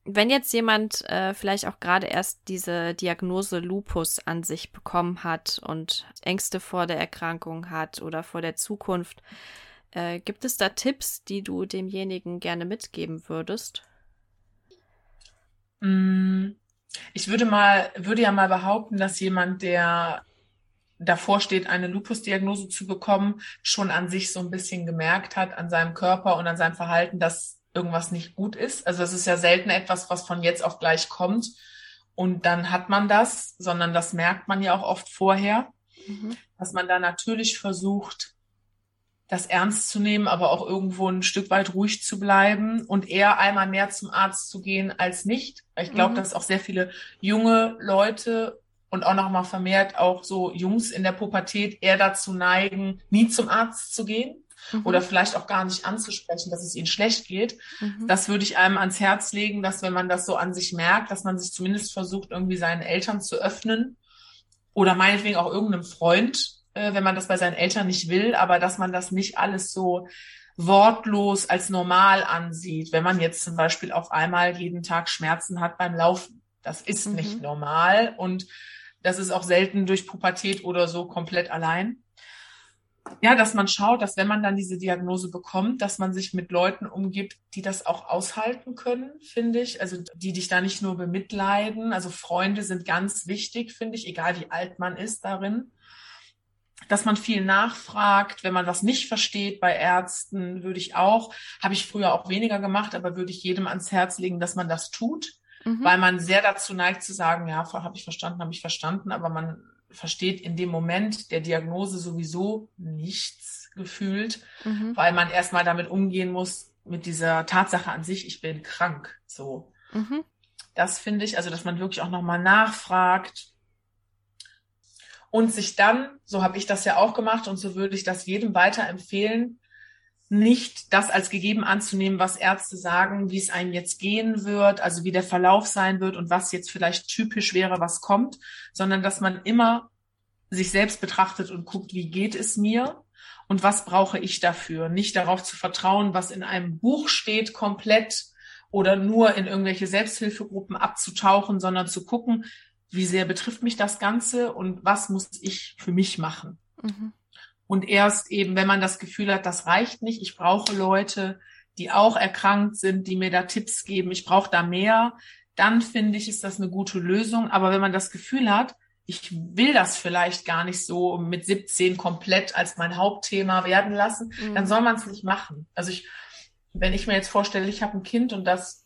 wenn jetzt jemand äh, vielleicht auch gerade erst diese Diagnose Lupus an sich bekommen hat und Ängste vor der Erkrankung hat oder vor der Zukunft, äh, gibt es da Tipps, die du demjenigen gerne mitgeben würdest? Mm, ich würde mal, würde ja mal behaupten, dass jemand, der davor steht, eine Lupus-Diagnose zu bekommen, schon an sich so ein bisschen gemerkt hat, an seinem Körper und an seinem Verhalten, dass irgendwas nicht gut ist. Also es ist ja selten etwas, was von jetzt auf gleich kommt und dann hat man das, sondern das merkt man ja auch oft vorher, mhm. dass man da natürlich versucht, das ernst zu nehmen, aber auch irgendwo ein Stück weit ruhig zu bleiben und eher einmal mehr zum Arzt zu gehen als nicht. Ich glaube, mhm. dass auch sehr viele junge Leute und auch nochmal vermehrt auch so Jungs in der Pubertät eher dazu neigen, nie zum Arzt zu gehen mhm. oder vielleicht auch gar nicht anzusprechen, dass es ihnen schlecht geht. Mhm. Das würde ich einem ans Herz legen, dass wenn man das so an sich merkt, dass man sich zumindest versucht, irgendwie seinen Eltern zu öffnen oder meinetwegen auch irgendeinem Freund, äh, wenn man das bei seinen Eltern nicht will, aber dass man das nicht alles so wortlos als normal ansieht, wenn man jetzt zum Beispiel auf einmal jeden Tag Schmerzen hat beim Laufen. Das ist mhm. nicht normal und das ist auch selten durch Pubertät oder so komplett allein ja, dass man schaut, dass wenn man dann diese Diagnose bekommt, dass man sich mit Leuten umgibt, die das auch aushalten können, finde ich. Also die dich da nicht nur bemitleiden. Also Freunde sind ganz wichtig, finde ich, egal wie alt man ist darin. Dass man viel nachfragt, wenn man was nicht versteht bei Ärzten, würde ich auch, habe ich früher auch weniger gemacht, aber würde ich jedem ans Herz legen, dass man das tut, mhm. weil man sehr dazu neigt zu sagen, ja, habe ich verstanden, habe ich verstanden, aber man versteht in dem Moment der Diagnose sowieso nichts gefühlt, mhm. weil man erstmal damit umgehen muss, mit dieser Tatsache an sich, ich bin krank. So. Mhm. Das finde ich, also dass man wirklich auch nochmal nachfragt und sich dann, so habe ich das ja auch gemacht und so würde ich das jedem weiterempfehlen, nicht das als gegeben anzunehmen, was Ärzte sagen, wie es einem jetzt gehen wird, also wie der Verlauf sein wird und was jetzt vielleicht typisch wäre, was kommt, sondern dass man immer sich selbst betrachtet und guckt, wie geht es mir und was brauche ich dafür. Nicht darauf zu vertrauen, was in einem Buch steht, komplett oder nur in irgendwelche Selbsthilfegruppen abzutauchen, sondern zu gucken, wie sehr betrifft mich das Ganze und was muss ich für mich machen. Mhm. Und erst eben, wenn man das Gefühl hat, das reicht nicht, ich brauche Leute, die auch erkrankt sind, die mir da Tipps geben, ich brauche da mehr, dann finde ich, ist das eine gute Lösung. Aber wenn man das Gefühl hat, ich will das vielleicht gar nicht so mit 17 komplett als mein Hauptthema werden lassen, mhm. dann soll man es nicht machen. Also ich, wenn ich mir jetzt vorstelle, ich habe ein Kind und das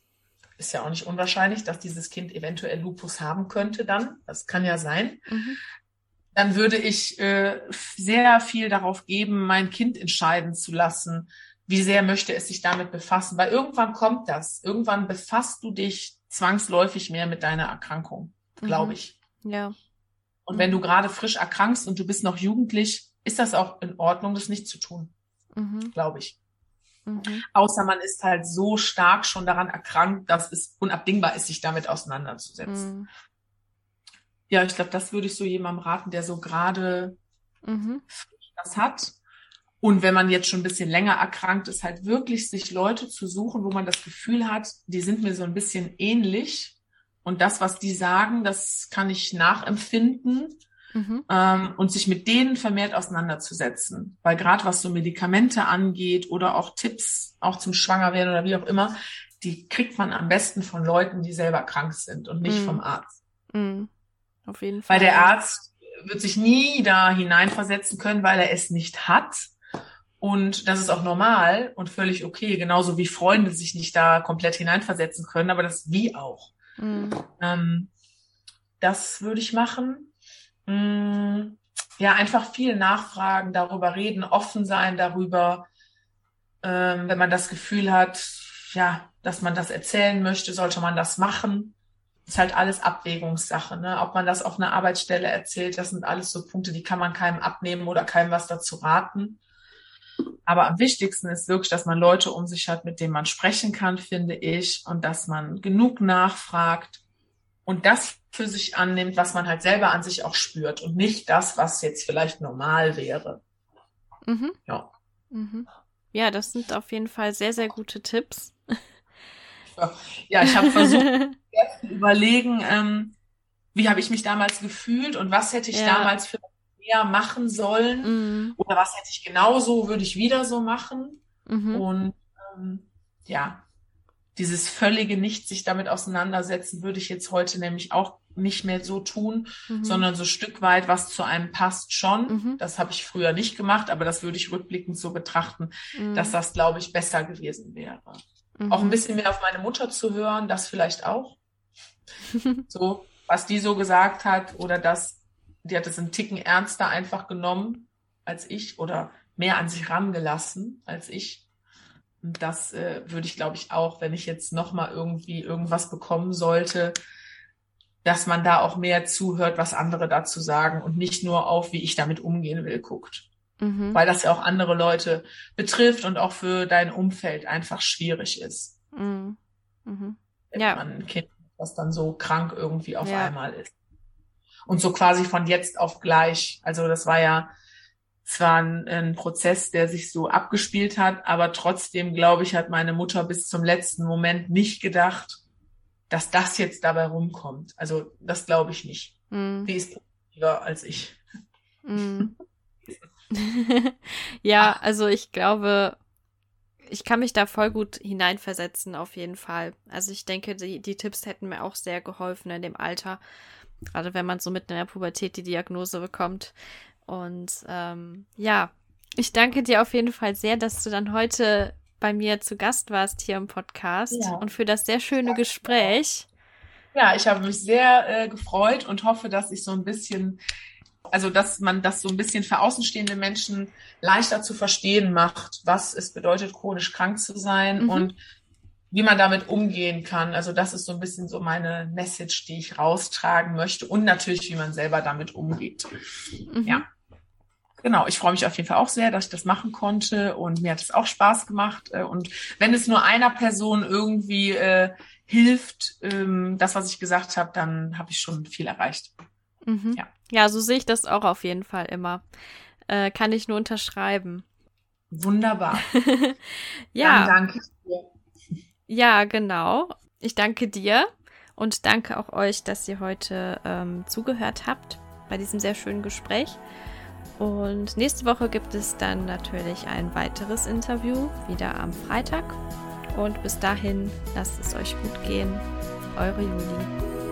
ist ja auch nicht unwahrscheinlich, dass dieses Kind eventuell Lupus haben könnte dann, das kann ja sein, mhm dann würde ich äh, sehr viel darauf geben, mein Kind entscheiden zu lassen, wie sehr möchte es sich damit befassen. Weil irgendwann kommt das. Irgendwann befasst du dich zwangsläufig mehr mit deiner Erkrankung, glaube mhm. ich. Ja. Und mhm. wenn du gerade frisch erkrankst und du bist noch jugendlich, ist das auch in Ordnung, das nicht zu tun, mhm. glaube ich. Mhm. Außer man ist halt so stark schon daran erkrankt, dass es unabdingbar ist, sich damit auseinanderzusetzen. Ja, ich glaube, das würde ich so jemandem raten, der so gerade mhm. das hat. Und wenn man jetzt schon ein bisschen länger erkrankt ist, halt wirklich sich Leute zu suchen, wo man das Gefühl hat, die sind mir so ein bisschen ähnlich. Und das, was die sagen, das kann ich nachempfinden. Mhm. Ähm, und sich mit denen vermehrt auseinanderzusetzen. Weil gerade was so Medikamente angeht oder auch Tipps, auch zum Schwangerwerden oder wie auch immer, die kriegt man am besten von Leuten, die selber krank sind und nicht mhm. vom Arzt. Mhm. Auf jeden Fall. Weil der Arzt wird sich nie da hineinversetzen können, weil er es nicht hat. Und das ist auch normal und völlig okay, genauso wie Freunde sich nicht da komplett hineinversetzen können, aber das wie auch. Mhm. Ähm, das würde ich machen. Mhm. Ja, einfach viel nachfragen, darüber reden, offen sein darüber. Ähm, wenn man das Gefühl hat, ja, dass man das erzählen möchte, sollte man das machen ist halt alles Abwägungssache. Ne? Ob man das auf einer Arbeitsstelle erzählt, das sind alles so Punkte, die kann man keinem abnehmen oder keinem was dazu raten. Aber am wichtigsten ist wirklich, dass man Leute um sich hat, mit denen man sprechen kann, finde ich, und dass man genug nachfragt und das für sich annimmt, was man halt selber an sich auch spürt und nicht das, was jetzt vielleicht normal wäre. Mhm. Ja. Mhm. Ja, das sind auf jeden Fall sehr, sehr gute Tipps. Ja, ich habe versucht, zu überlegen, ähm, wie habe ich mich damals gefühlt und was hätte ich ja. damals für mehr machen sollen mhm. oder was hätte ich genauso, würde ich wieder so machen. Mhm. Und ähm, ja, dieses völlige Nicht sich damit auseinandersetzen, würde ich jetzt heute nämlich auch nicht mehr so tun, mhm. sondern so Stück weit, was zu einem passt schon. Mhm. Das habe ich früher nicht gemacht, aber das würde ich rückblickend so betrachten, mhm. dass das, glaube ich, besser gewesen wäre. Mhm. Auch ein bisschen mehr auf meine Mutter zu hören, das vielleicht auch. so, was die so gesagt hat oder das, die hat es einen Ticken ernster einfach genommen als ich oder mehr an sich rangelassen als ich. Und das äh, würde ich, glaube ich, auch, wenn ich jetzt nochmal irgendwie irgendwas bekommen sollte, dass man da auch mehr zuhört, was andere dazu sagen und nicht nur auf, wie ich damit umgehen will, guckt mhm. weil das ja auch andere Leute betrifft und auch für dein Umfeld einfach schwierig ist. Mhm. Mhm. Wenn ja. man ein Kind, das dann so krank irgendwie auf ja. einmal ist. Und so quasi von jetzt auf gleich. Also das war ja zwar ein, ein Prozess, der sich so abgespielt hat, aber trotzdem, glaube ich, hat meine Mutter bis zum letzten Moment nicht gedacht, dass das jetzt dabei rumkommt. Also das glaube ich nicht. Mm. Die ist positiver als ich. Mm. ja, also ich glaube, ich kann mich da voll gut hineinversetzen, auf jeden Fall. Also ich denke, die, die Tipps hätten mir auch sehr geholfen in dem Alter. Gerade wenn man so mitten in der Pubertät die Diagnose bekommt. Und ähm, ja, ich danke dir auf jeden Fall sehr, dass du dann heute bei mir zu Gast warst hier im Podcast ja. und für das sehr schöne Gespräch. Ja, ich habe mich sehr äh, gefreut und hoffe, dass ich so ein bisschen also dass man das so ein bisschen für außenstehende Menschen leichter zu verstehen macht, was es bedeutet, chronisch krank zu sein mhm. und wie man damit umgehen kann. Also das ist so ein bisschen so meine Message, die ich raustragen möchte und natürlich, wie man selber damit umgeht. Mhm. Ja. Genau, ich freue mich auf jeden Fall auch sehr, dass ich das machen konnte und mir hat es auch Spaß gemacht. Äh, und wenn es nur einer Person irgendwie äh, hilft, ähm, das, was ich gesagt habe, dann habe ich schon viel erreicht. Mhm. Ja. Ja, so sehe ich das auch auf jeden Fall immer. Äh, kann ich nur unterschreiben. Wunderbar. ja. Dann danke dir. Ja, genau. Ich danke dir und danke auch euch, dass ihr heute ähm, zugehört habt bei diesem sehr schönen Gespräch. Und nächste Woche gibt es dann natürlich ein weiteres Interview, wieder am Freitag. Und bis dahin, lasst es euch gut gehen. Eure Juli.